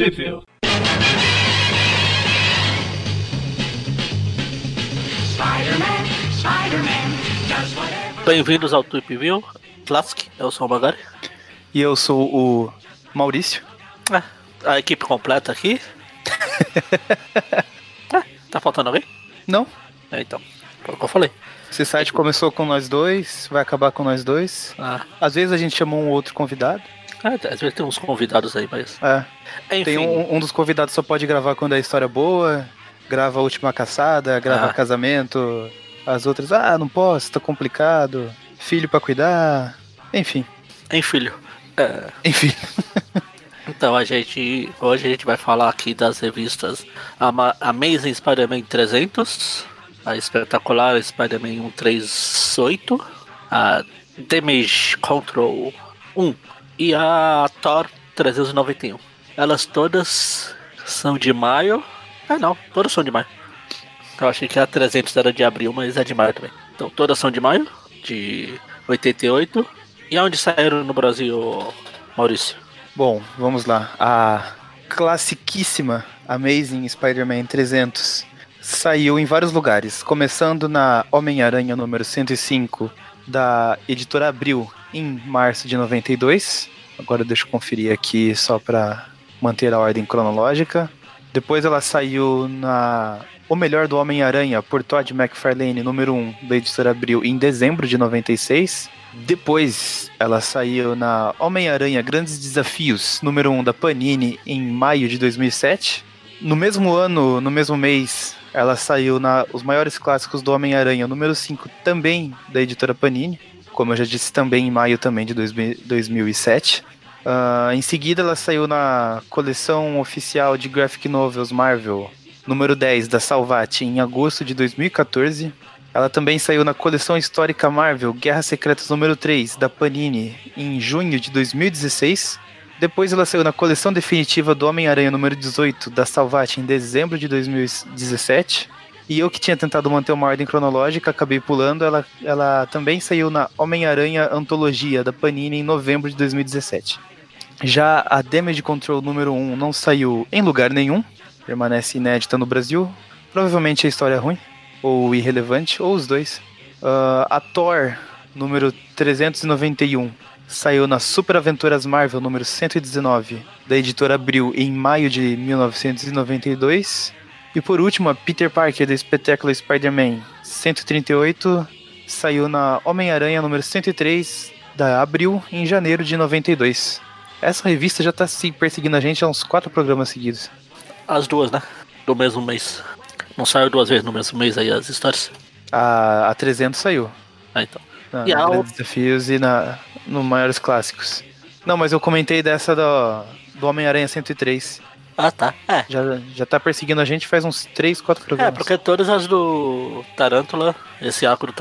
Sheffield. Bem-vindos ao Tweep View Classic, eu sou o Magari. E eu sou o Maurício. Ah, a equipe completa aqui. Ah, tá faltando alguém? Não, É, então, foi o que eu falei. esse site começou com nós dois, vai acabar com nós dois. Ah, Às vezes a gente chamou um outro convidado. Ah, às vezes tem uns convidados aí, mas. É, Enfim, tem um, um dos convidados só pode gravar quando é história boa, grava a última caçada, grava Ah. casamento. As outras, ah, não posso, tá complicado. Filho pra cuidar. Enfim, hein, filho. É, enfim. então a gente. Hoje a gente vai falar aqui das revistas Ama- Amazing Spider-Man 300, a espetacular Spider-Man 138, a Damage Control 1 e a Thor 391. Elas todas são de maio. Ah não, todas são de maio. Eu achei que a 300 era de abril, mas é de maio também. Então todas são de maio, de 88. E onde saíram no Brasil, Maurício? Bom, vamos lá. A classiquíssima Amazing Spider-Man 300 saiu em vários lugares, começando na Homem-Aranha número 105 da editora Abril em março de 92. Agora deixa eu conferir aqui só para manter a ordem cronológica. Depois ela saiu na O Melhor do Homem-Aranha por Todd McFarlane número 1 da editora Abril em dezembro de 96. Depois ela saiu na Homem-Aranha Grandes Desafios, número 1 da Panini, em maio de 2007. No mesmo ano, no mesmo mês, ela saiu na Os Maiores Clássicos do Homem-Aranha, número 5, também da editora Panini. Como eu já disse, também em maio também de 2000 2007. Ah, em seguida, ela saiu na coleção oficial de Graphic Novels Marvel, número 10 da Salvat, em agosto de 2014. Ela também saiu na coleção histórica Marvel Guerras Secretas número 3 da Panini em junho de 2016. Depois ela saiu na coleção definitiva do Homem-Aranha número 18 da Salvat em dezembro de 2017. E eu que tinha tentado manter uma ordem cronológica, acabei pulando. Ela, ela também saiu na Homem-Aranha Antologia da Panini em novembro de 2017. Já a Damage Control número 1 não saiu em lugar nenhum, permanece inédita no Brasil. Provavelmente a história é ruim ou irrelevante, ou os dois. Ah, a Thor, número 391, saiu na Super Aventuras Marvel, número 119, da editora Abril, em maio de 1992. E por último, a Peter Parker, do espetáculo Spider-Man 138, saiu na Homem-Aranha, número 103, da Abril, em janeiro de 92. Essa revista já tá se perseguindo a gente há uns quatro programas seguidos. As duas, né? Do mesmo mês. Não saiu duas vezes no mesmo mês aí as histórias? A, a 300 saiu. Ah, então. Na, E na a Grandes Desafios e na, no Maiores Clássicos. Não, mas eu comentei dessa do, do Homem-Aranha 103. Ah, tá. É. Já, já tá perseguindo a gente faz uns 3, 4 É, programas. porque todas as do Tarântula, esse arco do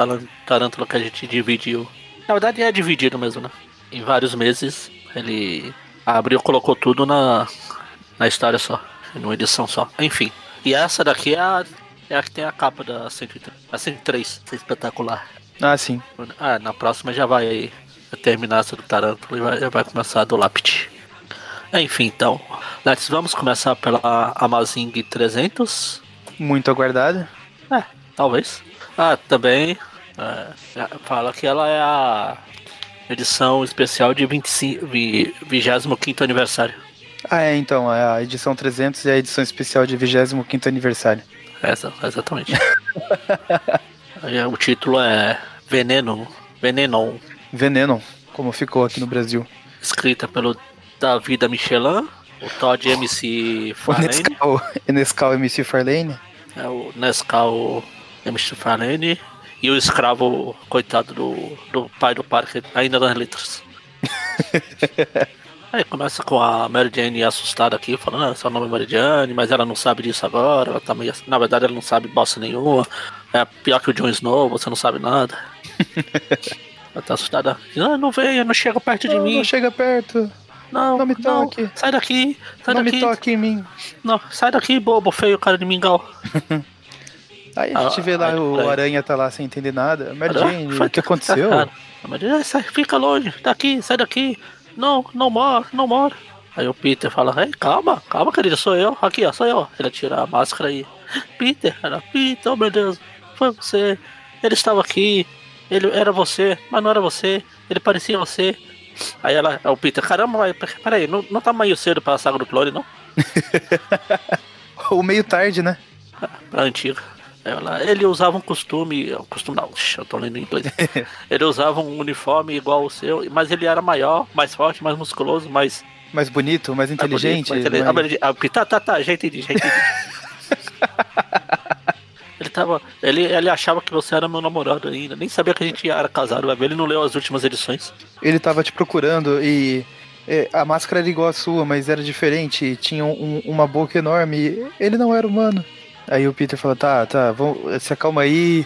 Tarântula que a gente dividiu. Na verdade é dividido mesmo, né? Em vários meses ele abriu colocou tudo na, na história só, numa edição só. Enfim. E essa daqui é a, é a que tem a capa da 103. A 103, essa é espetacular. Ah, sim. Ah, na próxima já vai terminar essa do Tarântula e vai, já vai começar a do Lapid. Enfim, então. Let's, vamos começar pela Amazing 300. Muito aguardada. É, talvez. Ah, também. é, é, fala que ela é a edição especial de 25, vi- 25 aniversário. Ah, é, então. É a edição 300 e a edição especial de 25 aniversário. Essa, exatamente. É, o título é Veneno. Venenon. Veneno, como ficou aqui no Brasil. Escrita pelo David Michelin, o Todd MC O Farlane, Nescau, Nescau MC Farlane. é o Nescau MC Farlane e o escravo, coitado do, do pai do Parker, ainda nas letras. Aí começa com a Mary Jane assustada aqui, falando, ah, seu nome é Mary Jane, mas ela não sabe disso agora, ela tá meio... Na verdade ela não sabe bosta nenhuma, é pior que o Jon Snow, você não sabe nada. ela tá assustada, ah, não venha, não chega perto de Não, mim, não chega perto. Não, não me não, toque. sai daqui, sai não daqui, me toque em mim. não, sai daqui, bobo, feio, cara de mingau. Aí a gente Ah, vê lá, aí, o aí. Aranha tá lá sem entender nada. Mary Jane, o que aconteceu? "Ah, sai, fica longe, daqui, sai daqui. Não, não mora, não mora. Aí o Peter fala, Ei, calma, calma, querido, sou eu. Aqui, ó, sou eu. Ele tira a máscara aí. Peter, ela, Peter, oh meu Deus, foi você. Ele estava aqui. Ele era você, mas não era você. Ele parecia você. Aí ela, o Peter, caramba, peraí, não, não tá meio cedo pra saga do clone, não? Ou meio tarde, né? Pra antiga. Ela, ele usava um costume, um costume não, eu tô lendo em inglês. ele usava um uniforme igual o seu, mas ele era maior, mais forte, mais musculoso, mais Mais bonito, mais bonito, inteligente. mais intele- mais- Ah, mas ele- ah, Tá, tá, tá, já entendi, já entendi. Ele tava. Ele, ele achava que você era meu namorado ainda. Nem sabia que a gente era casado, vai ver. Ele não leu as últimas edições. Ele tava te procurando e é, a máscara era igual a sua, mas era diferente. Tinha um- uma boca enorme. Ele não era humano. Aí o Peter falou: tá, tá, vamos, se acalma aí.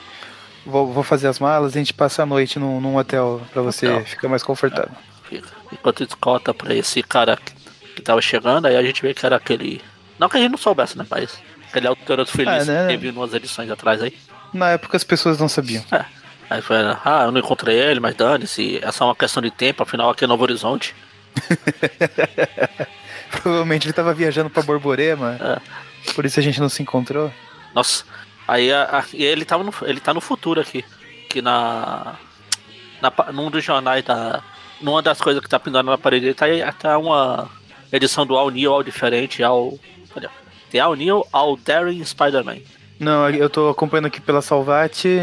Vou, vou fazer as malas e a gente passa a noite num, num hotel pra você Hotel. ficar mais confortável. Fica. Enquanto isso cota pra esse cara que, que tava chegando, aí a gente vê que era aquele. Não que a gente não soubesse, né? Mas aquele autor feliz Ah, né? que teve umas edições atrás aí. Na época as pessoas não sabiam. É. Aí foi, ah, eu não encontrei ele, mas dane-se, é só uma questão de tempo, afinal aqui é Novo Horizonte. Provavelmente ele tava viajando pra Borborema, É. por isso a gente não se encontrou. Nossa, aí a- a- ele, tava no, ele tá no futuro aqui. Que na, na. Num dos jornais da. Numa das coisas que tá pendurada na parede, ele tá, tá uma edição do All New, All Diferente, All. Olha, All New, All Daring Spider-Man. Não, eu tô acompanhando aqui pela Salvati.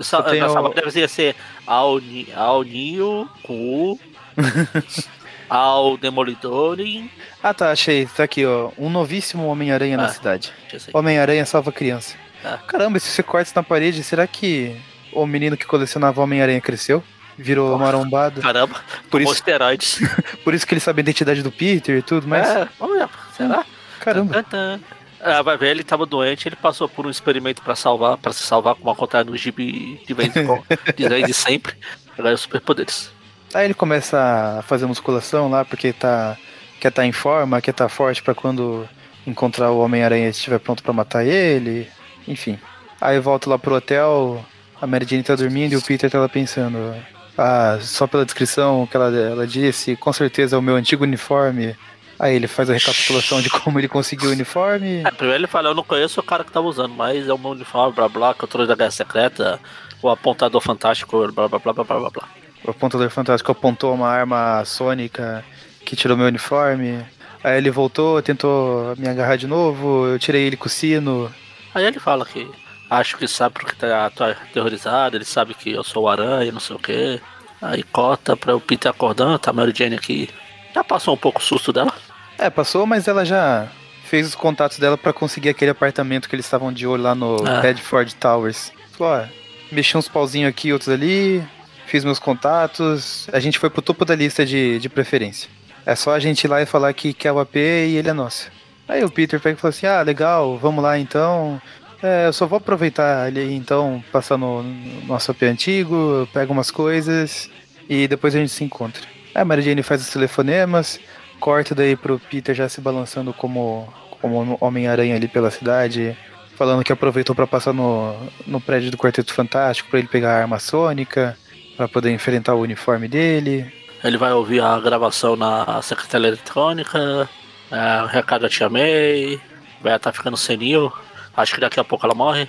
Sa- tenho- na ser All, Ni- All New com U. All Demolidor e. Ah tá, achei. Tá aqui, ó. Um novíssimo Homem-Aranha na Ah. cidade. eu sei. Homem-Aranha salva criança. Ah. Caramba, se você corta isso na parede, será que o menino que colecionava Homem-Aranha cresceu? Virou marombado? Caramba, Por isso, esteroides. por isso que ele sabe a identidade do Peter e tudo, mas. É, vamos ver, será? Caramba. Tan, tan. Ah, vai ver, ele tava doente, ele passou por um experimento pra salvar, para se salvar com uma conta no gibi de vez em quando, de vez de sempre. Agora é superpoderes. Aí ele começa a fazer musculação lá porque tá quer estar em forma, quer estar forte pra quando encontrar o Homem-Aranha estiver pronto pra matar ele, enfim. Aí volta lá pro hotel, a Mary Jane tá dormindo e o Peter tá lá pensando, ah, só pela descrição que ela, ela disse, com certeza é o meu antigo uniforme. Aí ele faz a recapitulação de como ele conseguiu o uniforme. É, primeiro ele fala, eu não conheço o cara que tava usando, mas é o meu uniforme, blá blá, controle da guerra secreta, o apontador fantástico, blá blá blá blá blá blá. O apontador fantástico apontou uma arma sônica que tirou meu uniforme. Aí ele voltou, tentou me agarrar de novo, eu tirei ele com o sino. Aí ele fala que acho que sabe porque tá tá aterrorizado, ele sabe que eu sou o aranha, não sei o que. Aí cota pra o Peter acordando, tá a Mary Jane aqui. Já passou um pouco o susto dela. É, passou, mas ela já fez os contatos dela pra conseguir aquele apartamento que eles estavam de olho lá no Ah. Redford Towers. Falou, ó, mexi uns pauzinhos aqui, outros ali, fiz meus contatos. A gente foi pro topo da lista de, de preferência. É só a gente ir lá e falar que quer o AP e ele é nosso. Aí o Peter pega e fala assim: ah, legal, vamos lá então. É, eu só vou aproveitar ali então, passar no, no nosso AP antigo, pego umas coisas e depois a gente se encontra. Aí a Mary Jane faz os telefonemas, corta daí pro Peter já se balançando como, como Homem-Aranha ali pela cidade, falando que aproveitou pra passar no, no prédio do Quarteto Fantástico pra ele pegar a arma sônica, pra poder enfrentar o uniforme dele. Ele vai ouvir a gravação na secretária eletrônica, é, o recado eu te amei, vai estar ficando senil, acho que daqui a pouco ela morre.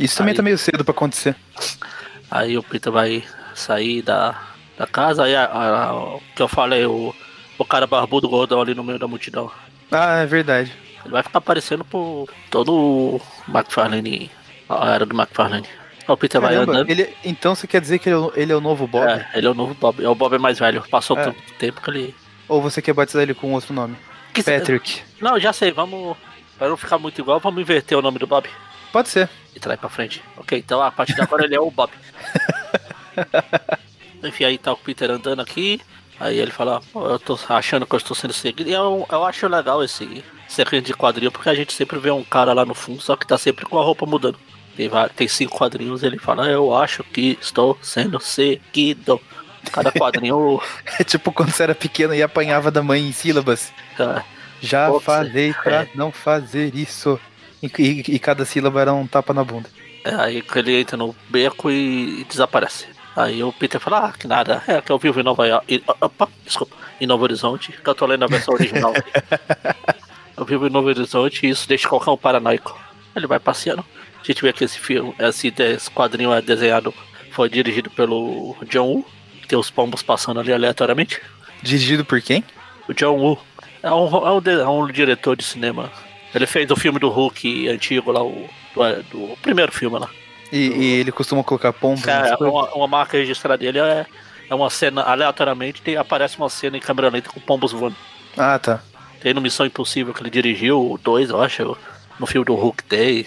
Isso também Aí- tá meio cedo pra acontecer. Aí o Peter vai sair da, da casa, aí a- a- o que eu falei, o, o cara barbudo gordão ali no meio da multidão. Ah, é verdade. Ele vai ficar aparecendo por todo o McFarlane, a era do McFarlane. O Peter vai Caramba, andando. ele, então você quer dizer que ele é o, ele é o novo Bob? É, ele é o novo Bob. É o Bob mais velho. Passou É. tanto tempo que ele. Ou você quer batizar ele com outro nome? Que se- Patrick. Não, já sei, vamos. Pra não ficar muito igual, vamos inverter o nome do Bob Pode ser. e traz pra frente. Ok, então a partir de agora ele é o Bob. Enfim, aí tá o Peter andando aqui. Aí ele fala, "Pô, eu tô achando que eu estou sendo seguido. E eu, eu acho legal esse sequência de quadrinho, porque a gente sempre vê um cara lá no fundo, só que tá sempre com a roupa mudando. Tem, tem cinco quadrinhos ele fala, eu acho que estou sendo seguido. Cada quadrinho. É tipo quando você era pequeno e apanhava da mãe em sílabas. é, Já ser. falei pra É. não fazer isso. E, e- e cada sílaba era um tapa na bunda. É, aí ele entra no beco e desaparece. Aí o Peter fala, ah, que nada, é que eu vivo em Nova York. Opa, desculpa, em Novo Horizonte, que eu tô lendo a versão original. eu vivo em Novo Horizonte e isso deixa qualquer um paranoico. Ele vai passeando. A gente vê que esse filme, esse, esse quadrinho é desenhado, foi dirigido pelo John Woo, que tem os pombos passando ali aleatoriamente. Dirigido por quem? O John Woo é um, é um, é um diretor de cinema. Ele fez o filme do Hulk antigo lá, o, do, do primeiro filme lá. E, e ele costuma colocar pombos coisas? uma, uma marca registrada dele é, é uma cena, aleatoriamente, tem, aparece uma cena em câmera lenta com pombos voando. Ah, tá. Tem no Missão Impossível que ele dirigiu, o 2, eu acho, no filme do Hulk Day.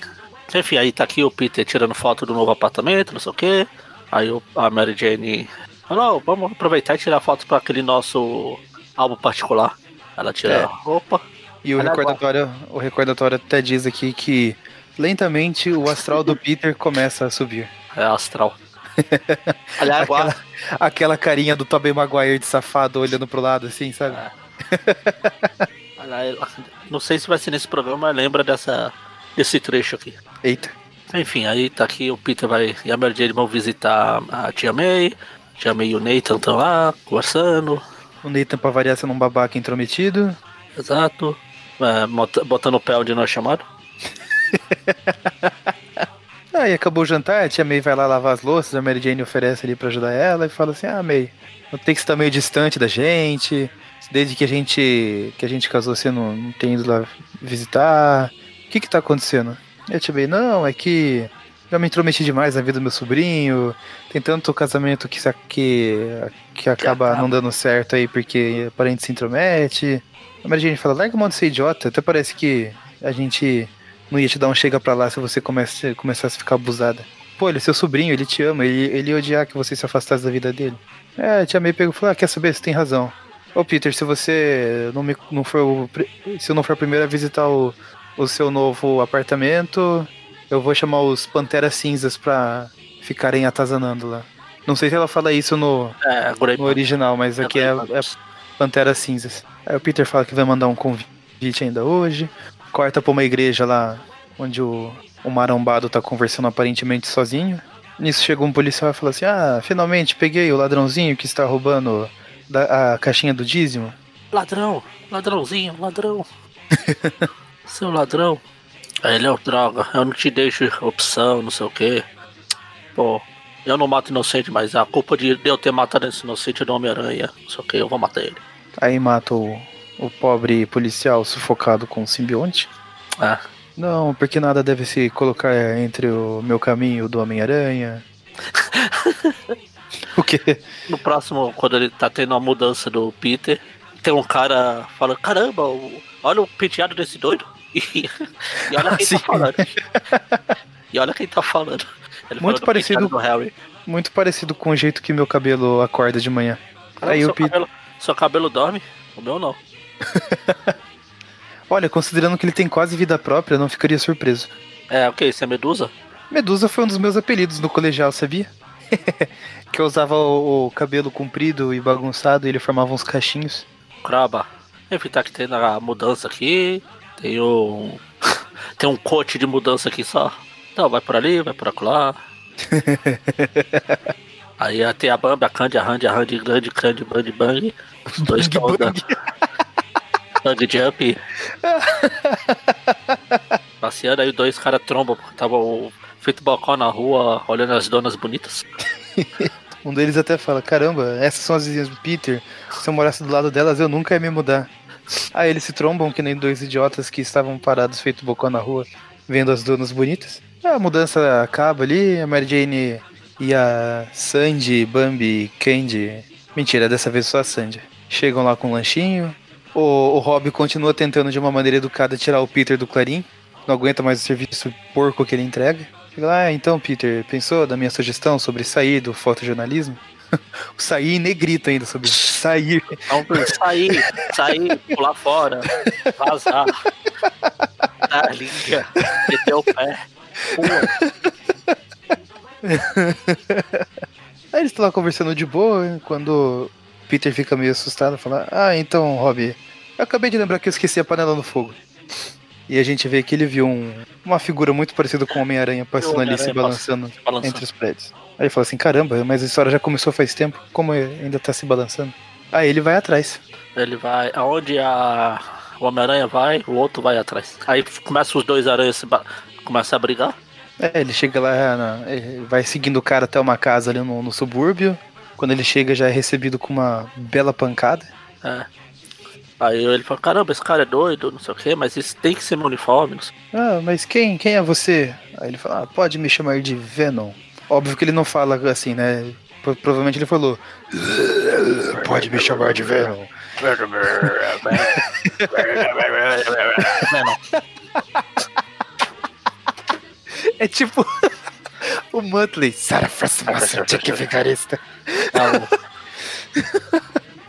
Enfim, aí tá aqui o Peter tirando foto do novo apartamento, não sei o que. Aí o- a Mary Jane falou, "Ó, vamos aproveitar e tirar fotos para aquele nosso álbum particular. Ela tira É. a roupa. E o recordatório, o recordatório até diz aqui que lentamente o astral do Peter começa a subir. É astral. Aliás, Aquela, aquela carinha do Tobey Maguire de safado olhando pro lado, assim, sabe? aliás, não sei se vai ser nesse programa, mas lembra dessa, desse trecho aqui. Eita. Enfim, aí tá aqui o Peter vai e a Mary Jane vão visitar a tia May. Tia May e o Nathan estão lá, conversando. O Nathan, pra variar, sendo um babaca intrometido. Exato. É, bota- botando o pé onde não é chamado. Aí acabou o jantar, a tia May vai lá lavar as louças, a Mary Jane oferece ali pra ajudar ela e fala assim: Ah, May, não tem que estar meio distante da gente. Desde que a gente que a gente casou, você não, não tem ido lá visitar. O que que tá acontecendo? E a tia May, não, é que já me intrometi demais na vida do meu sobrinho. Tem tanto casamento que, que, que acaba não dando certo aí porque o parente se intromete. A Mary Jane fala: Larga a mão de ser idiota, até parece que a gente não ia te dar um chega pra lá se você comece, começasse a ficar abusada. Pô, ele é seu sobrinho, ele te ama, ele, ele ia odiar que você se afastasse da vida dele. É, a tia May pegou e falou, ah, quer saber, você tem razão. Ô Peter, se você não, me, não for o, se eu não for a primeira a visitar o, o seu novo apartamento, eu vou chamar os Panteras Cinzas pra ficarem atazanando lá. Não sei se ela fala isso no, É, Grey no original, mas aqui é, é Panteras Cinzas. Aí o Peter fala que vai mandar um convite ainda hoje. Corta pra uma igreja lá onde o, o marombado tá conversando aparentemente sozinho. Nisso chegou um policial e falou assim: Ah, finalmente peguei o ladrãozinho que está roubando da- a caixinha do dízimo. Ladrão, ladrãozinho, ladrão. Seu ladrão. Aí ele é o droga, eu não te deixo opção, não sei o que. Pô, eu não mato inocente, mas a culpa de de eu ter matado esse inocente é do Homem-Aranha. Não sei o que, eu vou matar ele. Aí mata o, o pobre policial sufocado com o simbionte. É. Não, porque nada deve se colocar entre o meu caminho do Homem-Aranha. o quê? No próximo, quando ele tá tendo a mudança do Peter, tem um cara falando, caramba, olha o penteado desse doido. E, e olha quem Sim. tá falando. E olha quem tá falando. Ele Muito parecido-. Muito parecido com o jeito que meu cabelo acorda de manhã. Caramba, Aí seu, o Peter. cabelo, seu cabelo dorme? O meu não. Olha, considerando que ele tem quase vida própria, eu não ficaria surpreso. É, o que? Isso é Medusa? Medusa foi um dos meus apelidos no colegial, sabia? que eu usava o, o cabelo comprido e bagunçado e ele formava uns cachinhos. Craba. Enfim, tá que tem a mudança aqui. Tem um. tem um coach de mudança aqui só. Então, vai por ali, vai por acolá. Aí tem a Bambi, a Candy, a Randy, a Randy, grande, Candy, Bang, Bang. Os dois estão bang. Bang Jump. Passeando aí, dois caras trombam, porque estavam feito balcão na rua, olhando as donas bonitas. Um deles até fala: Caramba, essas são as vizinhas do Peter. Se eu morasse do lado delas, eu nunca ia me mudar. Aí eles se trombam que nem dois idiotas que estavam parados feito bocó na rua, vendo as donas bonitas. A mudança acaba ali, a Mary Jane e a Sandy, Bambi, Candy. Mentira, dessa vez só a Sandy. Chegam lá com um lanchinho. O, o Rob continua tentando de uma maneira educada tirar o Peter do Clarim. Não aguenta mais o serviço porco que ele entrega. Chega lá, ah, então, Peter, pensou da minha sugestão sobre sair do fotojornalismo? o sair em negrito ainda sobre sair. Então, sair, sair, pular fora, vazar, dar linha, meter o pé. Pula. Aí eles estão lá conversando de boa, quando Peter fica meio assustado, fala: Ah, então, Rob, eu acabei de lembrar que eu esqueci a panela no fogo. E a gente vê que ele viu um- uma figura muito parecida com o Homem-Aranha passando ali se balançando Se balançando. entre os prédios. Aí ele fala assim: caramba, mas a história já começou faz tempo, como ainda tá se balançando? Aí ele vai atrás. Ele vai. Aonde a. O Homem-Aranha vai, o outro vai atrás. Aí começa os dois aranhas se ba... começa a brigar. É, ele chega lá, na- ele vai seguindo o cara até uma casa ali no, no subúrbio. Quando ele chega, já é recebido com uma bela pancada. É. Aí ele fala, caramba, esse cara é doido, não sei o que, mas isso tem que ser meu uniforme, não sei. Ah, mas quem, quem é você? Aí ele fala, ah, pode me chamar de Venom. Óbvio que ele não fala assim, né? Pro- Provavelmente ele falou, pode me chamar de Venom. Venom. É tipo o Muttley. Sarah Frostmaster, que vigarista.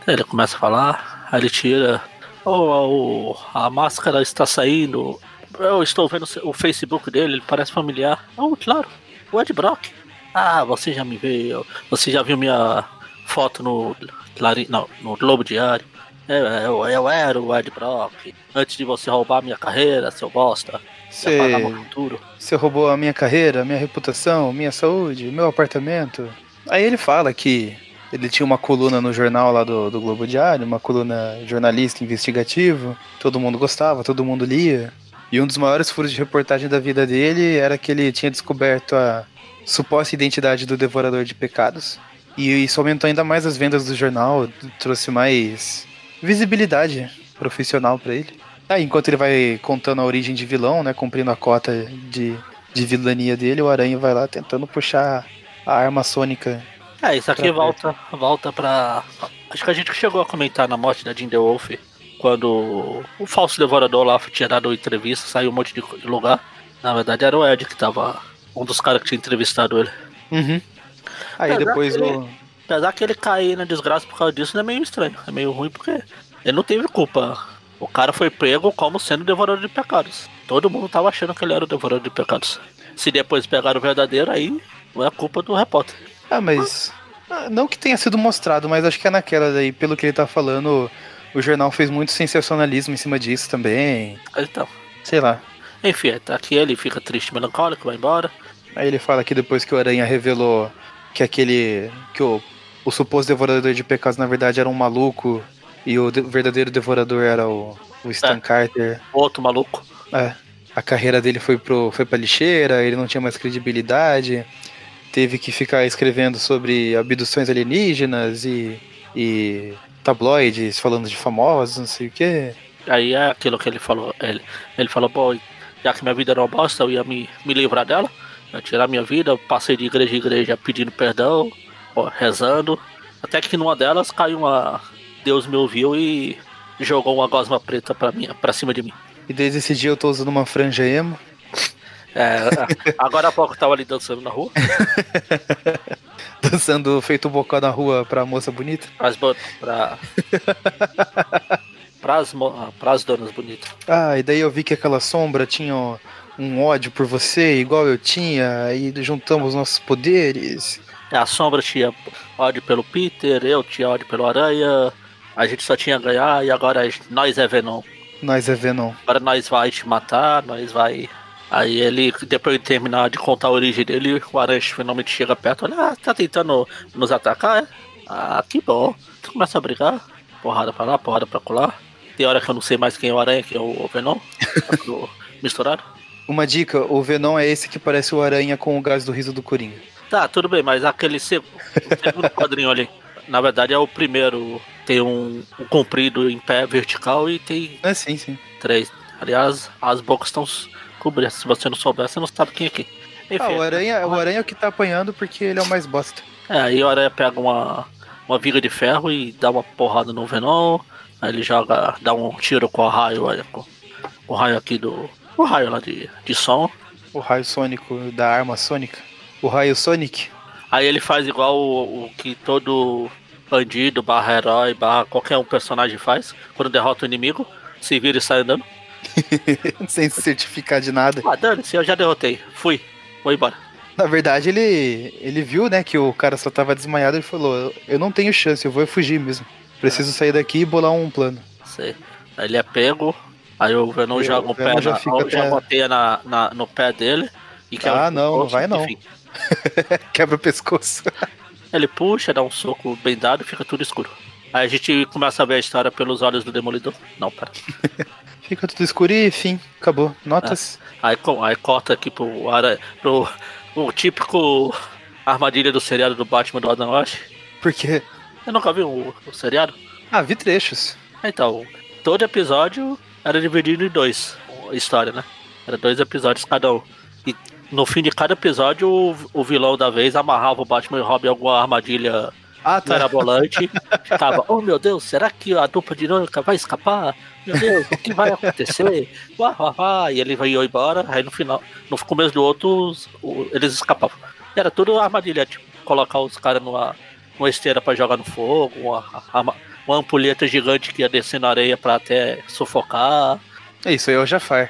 Ele começa a falar, aí ele tira. Oh, oh, a máscara está saindo. Eu estou vendo o Facebook dele, ele parece familiar. Oh, claro, o Ed Brock. Ah, você já me viu. Você já viu minha foto no, Clarim, não, no Globo Diário. Eu, eu, eu era o Ed Brock. Antes de você roubar minha carreira, seu bosta. Você, Você... meu futuro. você roubou a minha carreira, a minha reputação, minha saúde, meu apartamento. Aí ele fala que ele tinha uma coluna no jornal lá do, do Globo Diário, uma coluna jornalista investigativo. Todo mundo gostava, todo mundo lia. E um dos maiores furos de reportagem da vida dele era que ele tinha descoberto a suposta identidade do devorador de pecados. E isso aumentou ainda mais as vendas do jornal, trouxe mais visibilidade profissional pra ele. Aí, enquanto ele vai contando a origem de vilão, né, cumprindo a cota de, de vilania dele, o Aranha vai lá tentando puxar a arma sônica. É, isso aqui Pra volta, volta pra. Acho que a gente chegou a comentar na morte da The Wolf, quando o falso devorador lá tinha dado entrevista, saiu um monte de lugar. Na verdade era o Ed que tava. Um dos caras que tinha entrevistado ele. Uhum. Aí Apesar depois ele- o. Apesar que ele cair na desgraça por causa disso, é meio estranho. É meio ruim porque ele não teve culpa. O cara foi pego como sendo devorador de pecados. Todo mundo tava achando que ele era o devorador de pecados. Se depois pegaram o verdadeiro, aí não é culpa do repórter. Ah, mas. ah, Não que tenha sido mostrado, mas acho que é naquela daí, pelo que ele tá falando, o jornal fez muito sensacionalismo em cima disso também. Então. Sei lá. Enfim, tá aqui ele fica triste, melancólico, vai embora. Aí ele fala que depois que o Aranha revelou que aquele. que o, o suposto devorador de pecados na verdade era um maluco e o de- verdadeiro devorador era o, o Stan É. Carter. Outro maluco. É, a carreira dele foi, pro, foi pra lixeira, ele não tinha mais credibilidade, teve que ficar escrevendo sobre abduções alienígenas e, e tabloides falando de famosos, não sei o quê. Aí é aquilo que ele falou. Ele, ele falou, pô, já que minha vida era uma bosta, eu ia me, me livrar dela. Ia tirar minha vida, eu passei de igreja em igreja pedindo perdão, rezando. Até que numa delas caiu uma. Deus me ouviu e jogou uma gosma preta pra, mim, pra cima de mim. E desde esse dia eu tô usando uma franja emo. É, agora há pouco eu tava ali dançando na rua. Dançando feito bocó na rua pra moça bonita. Pras, pra, pras, mo- pras donas bonitas. Ah, e daí eu vi que aquela sombra tinha um ódio por você, igual eu tinha, aí juntamos nossos poderes. É, A Sombra tinha ódio pelo Peter, eu tinha ódio pelo Aranha. A gente só tinha ganhar e agora nós é Venom. Nós é Venom. Agora nós vai te matar, nós vai. Aí ele, depois de terminar de contar a origem dele, o Aranha finalmente chega perto, olha, ah, tá tentando nos atacar, é? Ah, que bom. Começa a brigar, porrada pra lá, porrada pra colar. Tem hora que eu não sei mais quem é o Aranha, quem é o Venom. misturado. Uma dica, o Venom é esse que parece o aranha com o gás do riso do Coringa. Tá, tudo bem, mas aquele seg- segundo quadrinho ali, na verdade é o primeiro. Tem um, um comprido em pé vertical e tem É sim, sim. três. Aliás, as bocas estão cobridas. Se você não souber, você não sabe quem é quem. Enfim, Ah, o aranha, o aranha é o que tá apanhando porque ele é o mais bosta. é, aí o Aranha pega uma, uma viga de ferro e dá uma porrada no Venom. Aí ele joga, dá um tiro com o raio, olha, com o raio aqui do. O raio lá de, de som. O raio sônico da arma sônica. O raio Sonic. Aí ele faz igual o, o que todo bandido, barra herói, barra qualquer um personagem faz quando derrota o inimigo, se vira e sai andando. sem se certificar de nada. Ah, dane-se, eu já derrotei. Fui, vou embora. Na verdade, ele, ele viu, né, que o cara só tava desmaiado e falou: Eu não tenho chance, eu vou fugir mesmo. Preciso sair daqui e bolar um plano. Sei. Aí ele é pego, Aí o Venom joga o pé já na, joga até- na, na- no pé dele. E quebra Ah, não, não vai não. enfim. Quebra o pescoço. Ele puxa, dá um soco bem dado e fica tudo escuro. Aí a gente começa a ver a história pelos olhos do Demolidor. Não, pera. Fica tudo escuro e fim, acabou. Notas. Aí, co- aí corta aqui pro, ara, pro o típico armadilha do seriado do Batman do Adam West. Porque. Eu nunca vi o, o seriado. Ah, vi trechos. Então, todo episódio era dividido em dois. História, né? Era dois episódios cada um. E no fim de cada episódio, o, o vilão da vez amarrava o Batman e o Robin em alguma armadilha Ah, tá. mirabolante. Ficava, oh meu Deus, será que a dupla dinâmica vai escapar? Meu Deus, o que vai acontecer? Uá, uá, uá. E ele vai embora, aí no final, no começo do outro, eles escapavam. Era tudo armadilha, tipo, colocar os caras numa, numa esteira pra jogar no fogo, uma, uma, uma ampulheta gigante que ia descer na areia pra até sufocar. É isso aí, é o Jafar.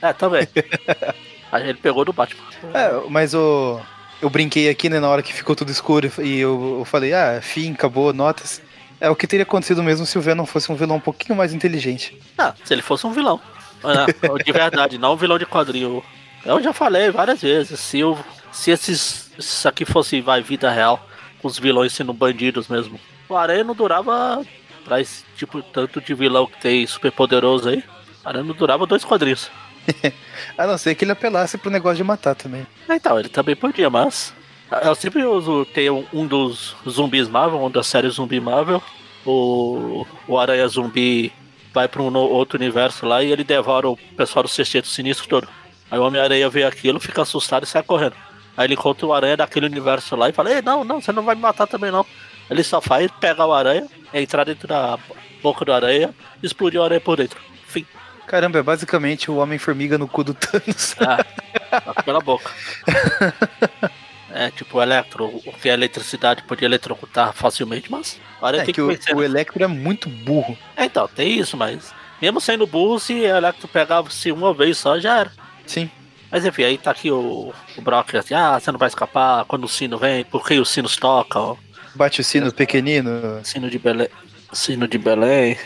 É, também. aí ele pegou do Batman. É, mas o. Eu brinquei aqui, né, na hora que ficou tudo escuro e eu, eu falei, ah, fim, acabou, notas. É o que teria acontecido mesmo se o Venom fosse um vilão um pouquinho mais inteligente. Ah, se ele fosse um vilão. É, de verdade, não um vilão de quadrinho. Eu já falei várias vezes, se, eu, se esses, isso aqui fosse vai, vida real, com os vilões sendo bandidos mesmo, o Aranha não durava pra esse tipo tanto de vilão que tem super poderoso aí. O Aranha não durava dois quadrinhos. A não ser que ele apelasse pro negócio de matar também. Ah, Então, ele também podia, mas. Eu sempre uso. Tem um, dos zumbis Marvel, um da série Zumbi Marvel. O, o Aranha Zumbi vai pra um outro universo lá e ele devora o pessoal do Sexteto Sinistro todo. Aí o Homem-Aranha vê aquilo, fica assustado e sai correndo. Aí ele encontra o Aranha daquele universo lá e fala: Ei, não, não, você não vai me matar também não. Ele só faz pegar o Aranha, entrar dentro da boca do Aranha explodir o Aranha por dentro. Caramba, é basicamente o Homem-Formiga no cu do Thanos. Ah, pela boca. É tipo o Electro, o que a eletricidade podia eletrocutar facilmente, mas É que que o, vencer. o né? Electro é muito burro. É, então, tem isso, mas mesmo sendo burro, se o Electro pegava-se uma vez só, já era. Sim. Mas enfim, aí tá aqui o, o Brock assim, ah, você não vai escapar quando o sino vem, por que os sinos tocam? Bate o sino pequenino. Sino de Belém. Sino de Belém.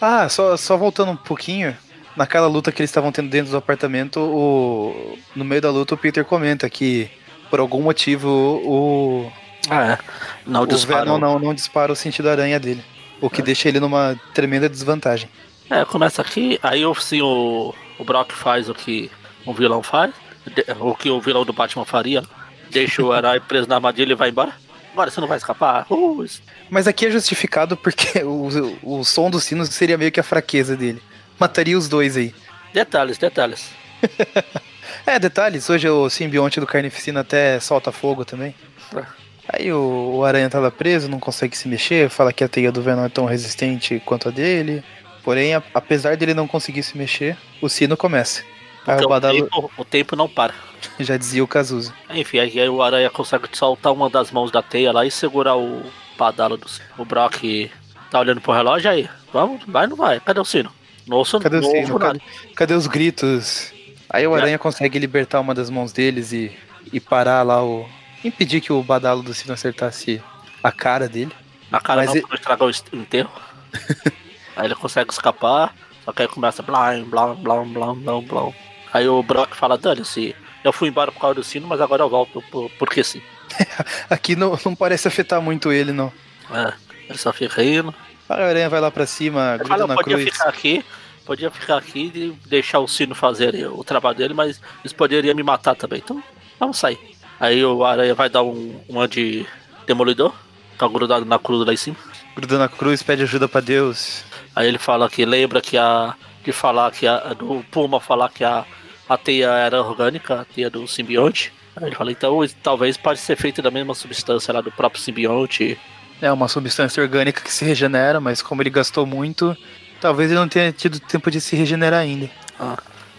Ah, só, só voltando um pouquinho. Naquela luta que eles estavam tendo dentro do apartamento, o, no meio da luta o Peter comenta que por algum motivo o, Ah, é. Não dispara. Venom não, não dispara o sentido aranha dele. O que deixa ele numa tremenda desvantagem. É, começa aqui, aí assim, o, o Brock faz o que o vilão faz, de- o que o vilão do Batman faria, deixa o herói preso na armadilha e vai embora. Agora você não vai escapar. Uh, Mas aqui é justificado porque o, o som dos sinos seria meio que a fraqueza dele. Mataria os dois aí. detalhes, detalhes. É, detalhes, hoje o simbionte do Carnificina até solta fogo também. É. Aí o, o aranha tá lá preso, não consegue se mexer, fala que a teia do Venom é tão resistente quanto a dele. Porém, a- apesar dele não conseguir se mexer, o sino começa. Porque o tempo, o tempo não para. já dizia o Cazuza. Enfim, aí o Aranha consegue soltar uma das mãos da teia lá e segurar o badalo do sino. O Brock tá olhando pro relógio aí. Vamos, vai ou não vai? Cadê o sino? Não ouço, Cadê o não sino? Cadê, cadê os gritos? Aí o aranha consegue libertar uma das mãos deles e, e parar lá o. impedir que o badalo do sino acertasse a cara dele. Na cara Mas não, e- não estragar o enterro. aí ele consegue escapar, só que aí começa blá, blá, blá, blá, blá, blá. Aí o Brock fala, dane-se, eu fui embora por causa do sino, mas agora eu volto por, porque sim. Aqui não, não parece afetar muito ele, não. É, ele só fica rindo. Aí o aranha vai lá pra cima, gruda fala, na podia cruz. ficar aqui, podia ficar aqui e deixar o sino fazer o trabalho dele, mas eles poderiam me matar também, então vamos sair. Aí o Aranha vai dar um, uma de demolidor, tá grudado na cruz lá em cima. Gruda na cruz, pede ajuda pra Deus. Aí ele fala que lembra que a. de falar que a. do Puma falar que a, a teia era orgânica, a teia do simbionte. Ele fala, então talvez pode ser feita da mesma substância lá do próprio simbionte. É uma substância orgânica que se regenera, mas como ele gastou muito, talvez ele não tenha tido tempo de se regenerar ainda. Ah.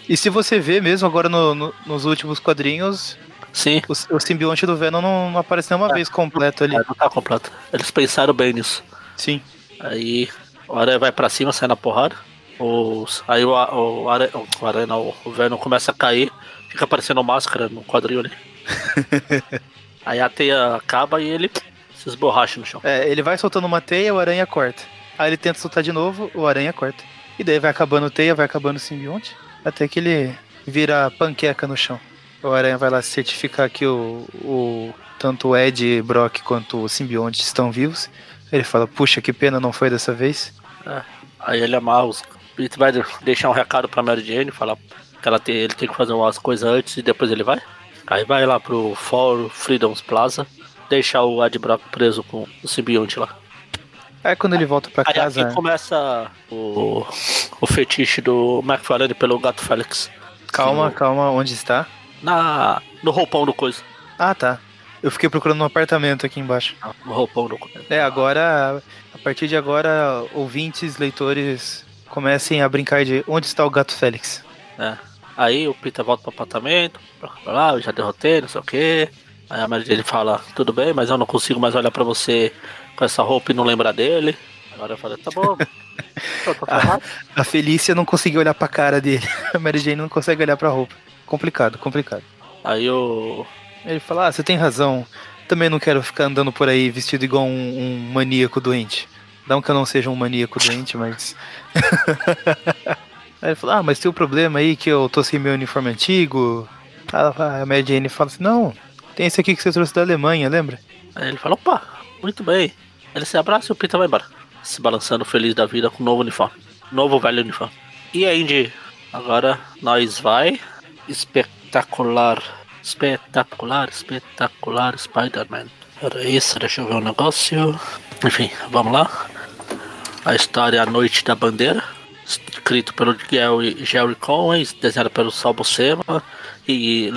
E se você vê mesmo agora no- no- nos últimos quadrinhos, Sim, o, o simbionte do Venom não, não aparece nenhuma É. vez completo ali. é, não tá completo. Eles pensaram bem nisso. Sim. Aí o Aranha vai pra cima, sai na porrada. Os, aí o, o, o, Aranha não, o Venom começa a cair, fica parecendo máscara no quadril ali. aí a teia acaba e ele se esborracha no chão. É, ele vai soltando uma teia, o aranha corta. Aí ele tenta soltar de novo, o aranha corta. E daí vai acabando teia, vai acabando o simbionte, até que ele vira panqueca no chão. O Aranha vai lá certificar que o, o tanto o Ed, Brock quanto o simbionte estão vivos. Ele fala, puxa, que pena, não foi dessa vez. É. Aí ele amarra os. Ele vai deixar um recado pra Mary Jane, falar que ela tem, ele tem que fazer umas coisas antes e depois ele vai. Aí vai lá pro Fórum Freedoms Plaza, deixar o Ed Brock preso com o simbionte lá. Aí quando ele volta pra Aí casa. aqui começa o, o fetiche do McFarlane pelo gato Félix. Calma, Sim. calma, onde está? Na, no roupão do coisa. Ah, tá. Eu fiquei procurando um apartamento aqui embaixo. No roupão do coisa. É, agora, a partir de agora, ouvintes, leitores, comecem a brincar de onde está o gato Félix. É. Aí o Peter volta pro apartamento, pra lá, eu já derrotei, não sei o que. Aí a Mary Jane fala, tudo bem, mas eu não consigo mais olhar pra você com essa roupa e não lembrar dele. Agora eu falei, tá bom. Ferrado. A Felícia não conseguiu olhar pra cara dele. A Mary Jane não consegue olhar pra roupa. Complicado, complicado. Aí o. Ele fala, ah, você tem razão. Também não quero ficar andando por aí vestido igual um, um maníaco doente. Não que eu não seja um maníaco doente, mas. aí ele fala, ah, mas tem o problema aí que eu tô sem meu uniforme antigo. Ah, A Mary Jane fala assim, não, tem esse aqui que você trouxe da Alemanha, lembra? Aí ele fala, opa, muito bem. Ele se abraça e o Peter vai embora. Se balançando feliz da vida com um novo uniforme. Novo velho uniforme. E aí, Indy, agora nós vai. Espetacular. Espetacular, espetacular Spider-Man. Era isso, deixa eu ver o negócio. Enfim, vamos lá. A história A Noite da Bandeira. Escrito pelo Gary, Jerry Conway, desenhado pelo Sal Buscema e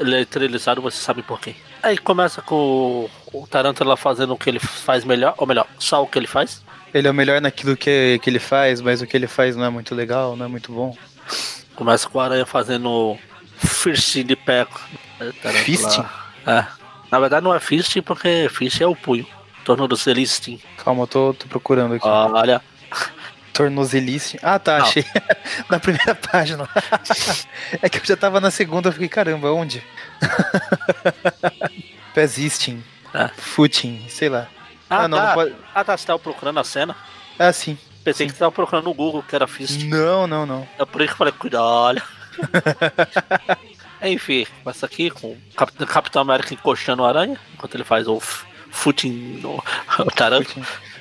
letrerizado, você sabe por quem. Aí começa com o Tarantula fazendo o que ele faz melhor, ou melhor, só o que ele faz. Ele é o melhor naquilo que, que ele faz, mas o que ele faz não é muito legal, não é muito bom. Começa com o Aranha fazendo fist de pé. Tarântula- Fisting? É. Na verdade não é fist porque fist é o punho. Tornozelisting. Calma, eu tô, tô procurando aqui. Olha, Tornozelice. Ah, tá, achei. na primeira página. é que eu já tava na segunda, eu fiquei, caramba, onde? Pesisting. É. Footing, sei lá. Ah, Ah, não, tá. não pode. ah tá, você tava procurando a cena. Ah, sim. Pensei que você tava procurando no Google que era fist. Não, não, não. É por isso que eu falei, cuidado. Enfim, começa aqui com o Cap- Capitão América encoxando o aranha, enquanto ele faz o footing no o taranto.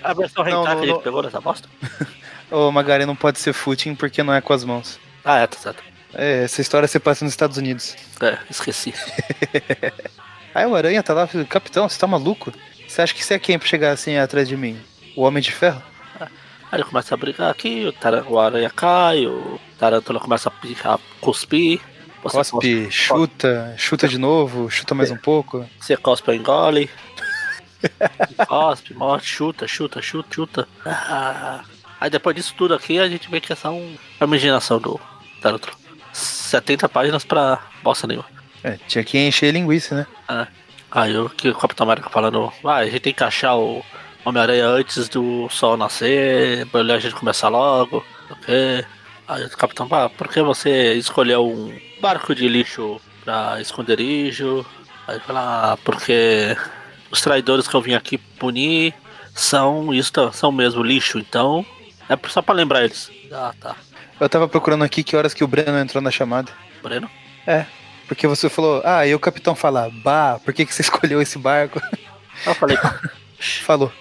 A versão não, que a gente pegou nessa bosta. Ô, Magari não pode ser footing porque não é com as mãos. Ah, é, tá certo. É, essa história se passa nos Estados Unidos. É, esqueci. Aí o Aranha tá lá, capitão, você tá maluco? Você acha que você é quem pra chegar assim atrás de mim? O Homem de Ferro? Aí ele começa a brigar aqui, o, o aranha cai, o tarântula começa a, pi- a cuspir. Você Cospe, chuta, chuta de novo, chuta mais um pouco. Você cospe engole. cospe, morte, chuta, chuta, chuta, chuta. Ah. Aí depois disso tudo aqui, a gente vê que é um- a imaginação do Tarantula. 70 páginas pra bosta nenhuma. É, tinha que encher linguiça, né? É. Aí o que o Capitão América falando, ah, a gente tem que achar o Homem-Aranha antes do sol nascer, pra a gente começar logo, ok? Aí o Capitão, ah, por que você escolheu um barco de lixo pra esconderijo? Aí fala, ah, porque os traidores que eu vim aqui punir são isso, são mesmo lixo, então é só pra lembrar eles. Ah, tá. Eu tava procurando aqui que horas que o Breno entrou na chamada. Breno? É, porque você falou, ah, e o capitão fala, bah, por que, que você escolheu esse barco? Eu falei, Falou.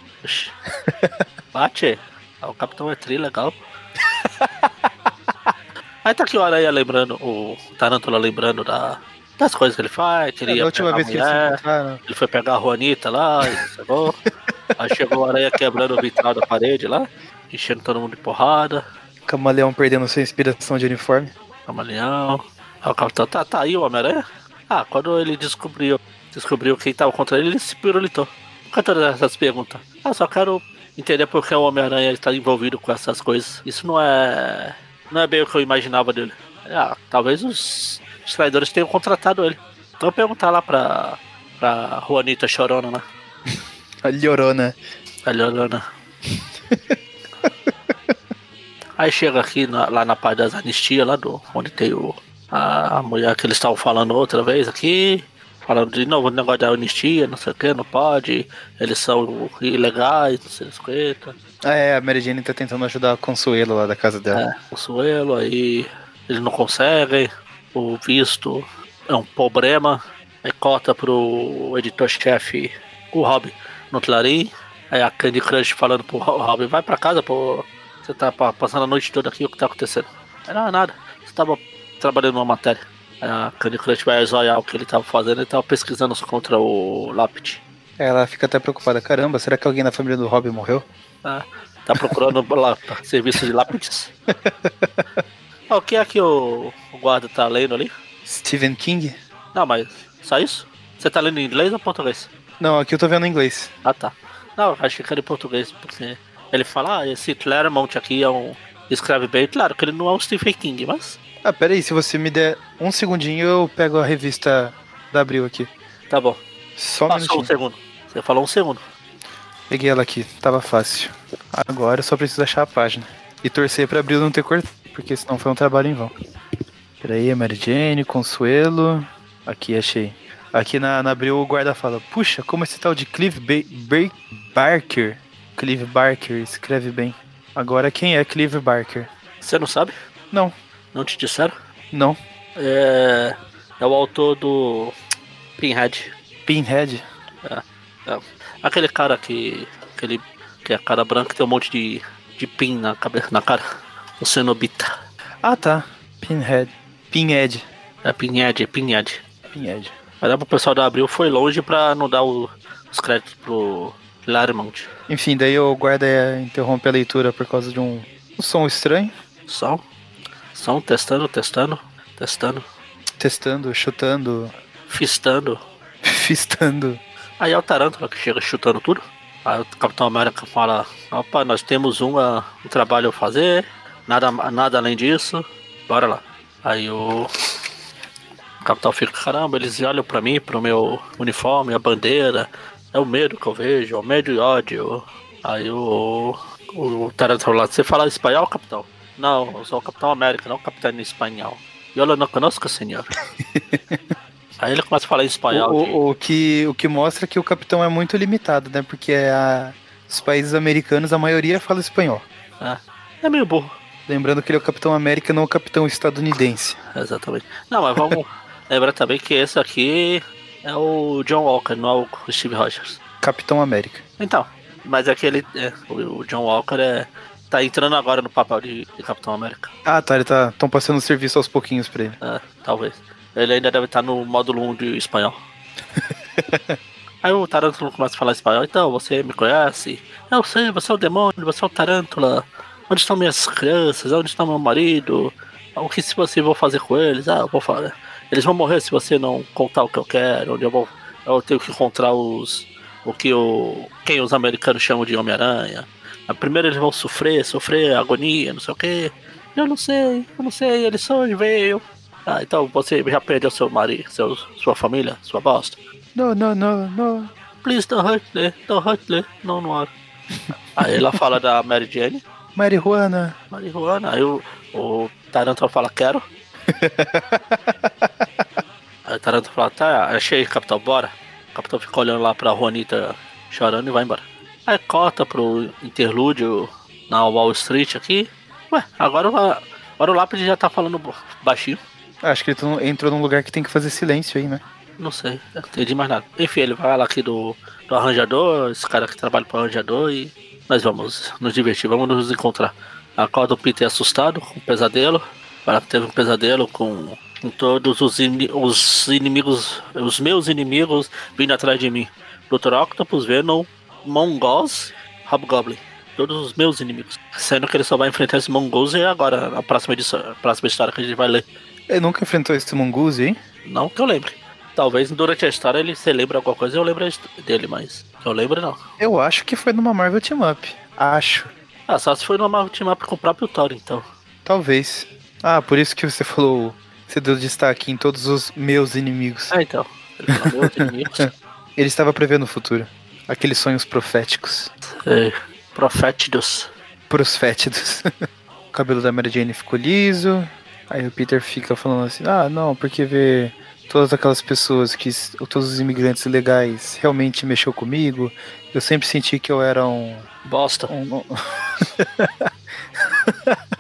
Bate. Ah, O Capitão é tri, legal. Aí tá aqui o Aranha lembrando, o Tarantula lembrando da, das coisas que ele faz. Que ele É, ia última pegar vez a que mulher, encontraram. ele foi pegar a Juanita lá, e chegou. Aí chegou o Aranha quebrando o vitral da parede lá, enchendo todo mundo de porrada. Camaleão perdendo sua inspiração de uniforme. Camaleão. Aí o Capitão, tá, tá aí o Homem-Aranha? Ah, quando ele descobriu, descobriu quem tava contra ele, ele se pirulitou. Por que todas essas perguntas? Ah, só quero entender por que o Homem-Aranha está envolvido com essas coisas. Isso não é. Não é bem o que eu imaginava dele. Ah, talvez os, os traidores tenham contratado ele. Então perguntar lá pra. pra Juanita Chorona, né? A Llorona. A Llorona. Aí chega aqui na- lá na parte das anistias, lá do. onde tem o. A mulher que eles estavam falando outra vez aqui. falando de novo o negócio da anistia, não sei o que, não pode, eles são ilegais, não sei o que. Ah, é, a Mary Jane tá tentando ajudar a Consuelo lá da casa dela. É, Consuelo, aí eles não conseguem, o visto é um problema, aí cota pro editor-chefe, o Rob, no Clarim, aí a Candy Crush falando pro Ro- Rob, vai pra casa, pô, você tá pa- passando a noite toda aqui, o que tá acontecendo? Aí, não, nada, você tava trabalhando numa matéria. Aí a Candy Crush vai zoiar o que ele tava fazendo, ele tava pesquisando contra o Lapid. Ela fica até preocupada. Caramba, será que alguém da família do Robin morreu? Ah, tá procurando lá, serviço de lápides. Ah, o que é que o, o guarda tá lendo ali? Stephen King? Não, mas só isso? Você tá lendo em inglês ou português? Não, aqui eu tô vendo em inglês. Ah, tá. Não, acho que era em português, porque ele fala, ah, esse Claremont aqui é um... Escreve bem, claro que ele não é um Stephen King, mas Ah, pera aí, se você me der um segundinho, eu pego a revista da Abril aqui. tá bom. Só um Passou um segundo. Você falou um segundo. Peguei ela aqui, tava fácil. Agora eu só preciso achar a página. E torcer pra Abril não ter cortado, porque senão foi um trabalho em vão. Peraí, Mary Jane, Consuelo. Aqui, achei. Aqui na, na Abril o guarda fala: Puxa, como esse tal de ba Ba- Barker. Clive Barker, escreve bem. Agora quem é Clive Barker? Você não sabe? Não, Não te disseram? não. É... É o autor do... Pinhead. Pinhead. É. Aquele cara que. Aquele. Que é cara branca que tem um monte de. de pin na cabeça, na cara. O Cenobita. Ah, tá. Pinhead. Pinhead. É Pinhead, Pinhead. Pinhead. Mas é pro pessoal da Abril foi longe pra não dar o- os créditos pro Laremont. Enfim, daí o guarda interrompe a leitura por causa de um, um som estranho. Som. Som, testando, testando, testando. Testando, chutando, Fistando. fistando. Aí é o Tarântula que chega chutando tudo. Aí o Capitão América fala, opa, nós temos uma, um trabalho a fazer, nada, nada além disso, bora lá. Aí o Capitão fica, caramba, eles olham pra mim, pro meu uniforme, a bandeira, é o medo que eu vejo, é o medo e ódio. Aí o, o Tarântula lá, você fala espanhol, Capitão? Não, eu sou o Capitão América, não o Capitão espanhol. E eu não conosco, senhor. Aí ele começa a falar em espanhol. O, de- o- o que, o que mostra que o capitão é muito limitado, né? Porque a, os países americanos, a maioria fala espanhol. É, é meio burro. Lembrando que ele é o Capitão América, não o Capitão Estadunidense. Exatamente. Não, mas vamos lembrar também que esse aqui é o John Walker, não é o Steve Rogers. Capitão América. Então, mas aquele. É, o o John Walker é. tá entrando agora no papel de, de Capitão América. Ah, tá. Ele tá. Estão passando serviço aos pouquinhos pra ele. É, talvez. Ele ainda deve estar no módulo 1 de espanhol. Aí o Tarântula começa a falar espanhol, então você me conhece? Eu sei, você é o demônio, você é o Tarântula. Onde estão minhas crianças? Onde está meu marido? O que se você vou fazer com eles? Ah, eu vou falar. Eles vão morrer se você não contar o que eu quero. Eu vou. Eu tenho que encontrar os. O que o. Quem os americanos chamam de Homem-Aranha. Ah, Primeiro eles vão sofrer, sofrer agonia, não sei o que. Eu não sei, eu não sei, eles só veio. Ah, então você já perdeu seu marido, seu, sua família, sua bosta. Não, não, não, não. Please don't hurt me, don't hurt me. Não, não. Aí ela fala da Mary Jane, Marihuana. marihuana. Aí o, o Tarantula fala, quero. Aí o Tarantula fala, tá, achei, capitão, bora. O capitão fica olhando lá pra Juanita chorando e vai embora. Aí corta pro interlúdio na Wall Street aqui. Ué, agora, o- agora o Lápide já tá falando baixinho. Acho que ele tá- entrou num lugar que tem que fazer silêncio aí, né? Não sei, não entendi mais nada. Enfim, ele vai lá aqui do, do arranjador, esse cara que trabalha pro arranjador e nós vamos nos divertir, vamos nos encontrar. Acorda o Peter assustado, com um pesadelo. Ela teve um pesadelo com, com todos os, ini- os inimigos, os meus inimigos vindo atrás de mim. Dr. Octopus, Venom, Mongols, Hobgoblin. Todos os meus inimigos. Sendo que ele só vai enfrentar esses Mongols e agora, na próxima edição, a próxima história que a gente vai ler. Ele nunca enfrentou esse Mongoose, hein? Não que eu lembre. Talvez durante a história ele se lembre alguma coisa e eu lembro dele, mas eu lembro não. Eu acho que foi numa Marvel Team Up. Acho. Ah, só se foi numa team up com o próprio Thor, então. Talvez. Ah, por isso que você falou. Você deu destaque em todos os meus inimigos. Ah, então. Ele falou meus inimigos. Ele estava prevendo o futuro. Aqueles sonhos proféticos. É, Profétidos. Prosfétidos. o cabelo da Mary Jane ficou liso. Aí o Peter fica falando assim: Ah, não, porque vê todas aquelas pessoas que todos os imigrantes ilegais realmente mexeu comigo. Eu sempre senti que eu era um, Bosta. um- um-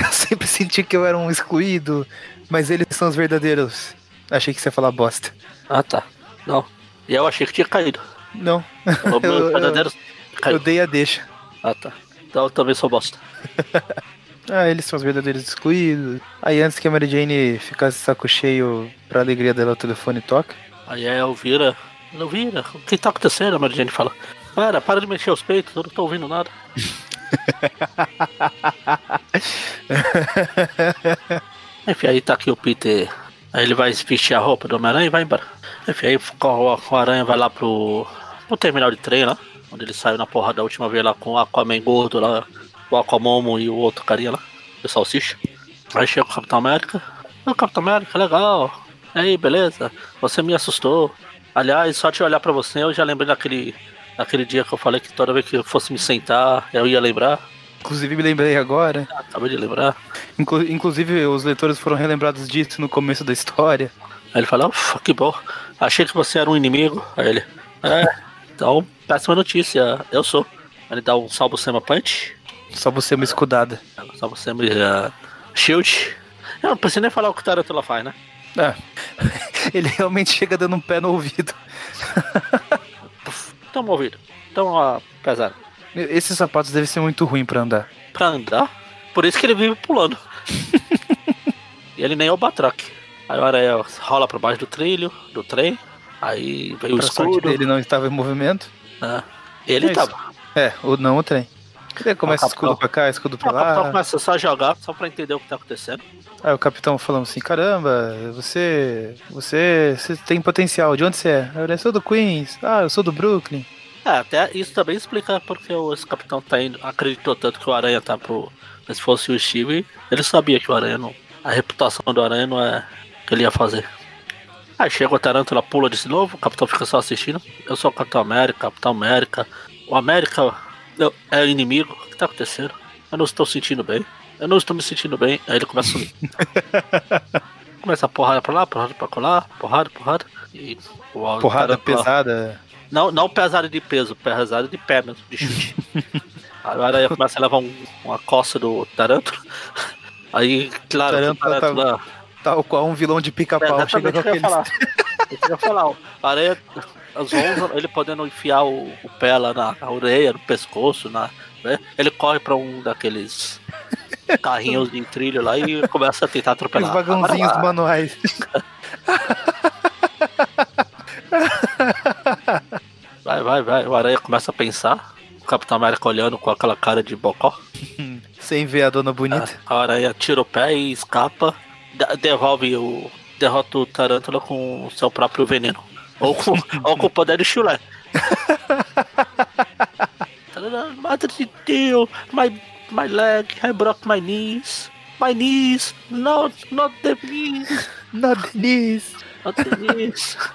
eu sempre senti que eu era um excluído, mas eles são os verdadeiros. Achei que você ia falar bosta. Ah, tá. Não. E eu achei que tinha caído. Não, Eu- meu eu- eu dei a deixa. Ah, tá. Então eu também sou bosta. Ah, eles são os verdadeiros excluídos. Aí antes que a Mary Jane ficasse saco cheio pra alegria dela, o telefone toca. Aí a Elvira. Elvira, o que tá acontecendo? A Mary Jane fala. Para, para de mexer os peitos, eu não tô ouvindo nada. Enfim, aí tá aqui o Peter. Aí ele vai vestir a roupa do Homem-Aranha e vai embora. Enfim, aí o o Aranha vai lá pro, pro terminal de trem lá. Onde ele saiu na porra da última vez lá com o Aquaman gordo lá. O Aquamomo e o outro carinha lá. O Salsicha. Aí chega o Capitão América. Ô Capitão América, legal. Aí, beleza? Você me assustou. Aliás, só de olhar pra você, eu já lembrei daquele, daquele dia que eu falei que toda vez que eu fosse me sentar, eu ia lembrar. Inclusive me lembrei agora. Acabei de lembrar. Inclu- inclusive os leitores foram relembrados disso no começo da história. Aí ele fala, ufa, que bom. Achei que você era um inimigo. Aí ele, é, então, péssima notícia, eu sou. Aí ele dá um salvo sema punch, é uma escudada. salvo sema uh, shield. Eu não preciso nem falar o que o Tarantula faz, né? Ah, ele realmente chega dando um pé no ouvido. Toma ouvido, toma pesado. Esses sapatos devem ser muito ruins pra andar. Pra andar, por isso que ele vive pulando. e ele nem é o Batroc. Aí o aranha rola pra baixo do trilho, do trem. Aí veio o escudo. dele não estava em movimento. né? Ele É isso. tava. É, ou não o trem. Ele começa Ah, escudo pra cá, escudo pra O capitão lá. começa só a jogar, só pra entender o que tá acontecendo. Aí o capitão falando assim, caramba, você. Você. Você tem potencial. De onde você é? Eu sou do Queens. Ah, eu sou do Brooklyn. É, até isso também explica porque esse capitão tá indo, acreditou tanto que o Aranha tá pro. Se fosse o Steve, ele sabia que o Aranha não. A reputação do Aranha não é o que ele ia fazer. Aí chega o Tarântula, pula de novo, o capitão fica só assistindo. Eu sou o Capitão América, Capitão América. O América eu- é inimigo. O que tá acontecendo? Eu não estou sentindo bem. Eu não estou me sentindo bem. Aí ele começa a sumir. começa a porrada pra lá, porrada pra colar, porrada, porrada. E o Porrada Tarântula- pesada. não, não pesado de peso, pesado de pé mesmo, de chute. Aí começa a levar um- uma coça do Tarântula. Aí, claro, que o Tarântula tá- Tarântula. Tal qual um vilão de É pica-pau. Chega exatamente com eu aqueles. falar. Eu ia falar, ó, a areia, as ondas, ele podendo enfiar o, o pé lá na, na orelha, no pescoço, na, né? ele corre pra um daqueles carrinhos de trilho lá e começa a tentar Os atropelar. vagãozinhos Agora vai. manuais. Vai, vai, vai. O aranha começa a pensar. O Capitão América olhando com aquela cara de bocó. Sem ver a dona bonita. A aranha tira o pé e escapa. de- Devolve o. Derrota o Tarântula com o seu próprio veneno. Ou com, ou com o poder do chulé. Tarará, Madre de Deus, my, my leg, I broke my knees. My knees, not, not the knees, Not Denise. not the knees.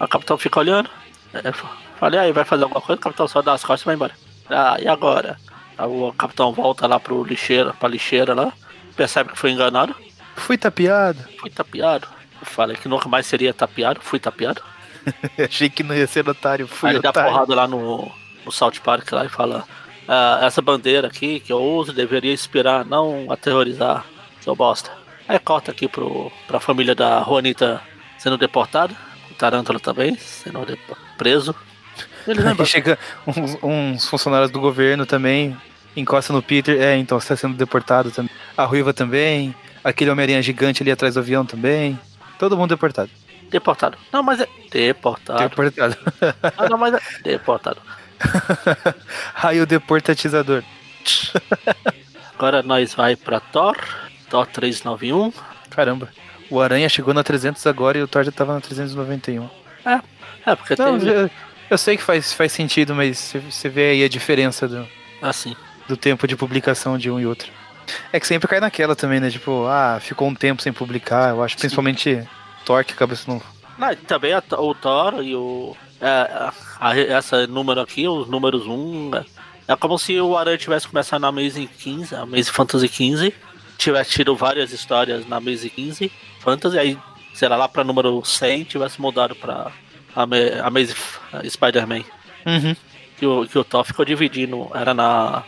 O capitão fica olhando. É, falei, aí, vai fazer alguma coisa? O capitão só dá as costas e vai embora. Ah, e agora? Aí o capitão volta lá pro lixeira, pra lixeira lá. Percebe que foi enganado. Fui tapeado. Fui tapeado. Eu falei que nunca mais seria tapeado. Fui tapeado. Achei que não ia ser otário. Fui Aí ele dá otário. porrada lá no, no South Park lá e fala: "Ah, Essa bandeira aqui que eu uso deveria inspirar, não aterrorizar, seu bosta. Aí corta aqui pro, pra família da Juanita sendo deportada, o Tarântula também, sendo preso. Ele Aí lembra. chega uns, uns funcionários do governo também, encosta no Peter, é, então você tá sendo deportado também. A Ruiva também, aquele Homem-Aranha gigante ali atrás do avião também. Todo mundo deportado. Deportado. Não, mas é. Deportado. Deportado. Ah, não, mas é. Deportado. Raio deportatizador. Agora nós vai pra Thor. Thor 391. Caramba. O Aranha chegou na 300 agora e o Thor já tava na 391. É, porque Não, teve. eu, eu sei que faz, faz sentido, mas você- vê aí a diferença do, Assim. do tempo de publicação de um e outro. É que sempre cai naquela também, né? Tipo, ah, ficou um tempo sem publicar. Eu acho principalmente Thor que sendo. Não, e também a- o Thor e o. É, a- essa número aqui, os números 1. É, é como se o Aranha tivesse começado na Amazing 15, a Amazing Fantasy 15. Tivesse tido várias histórias na Amazing 15 Fantasy, aí sei lá, lá pra número 100 tivesse mudado pra Ama- Amazing Spider-Man. Uhum. Que o, que o Thor ficou dividindo, era na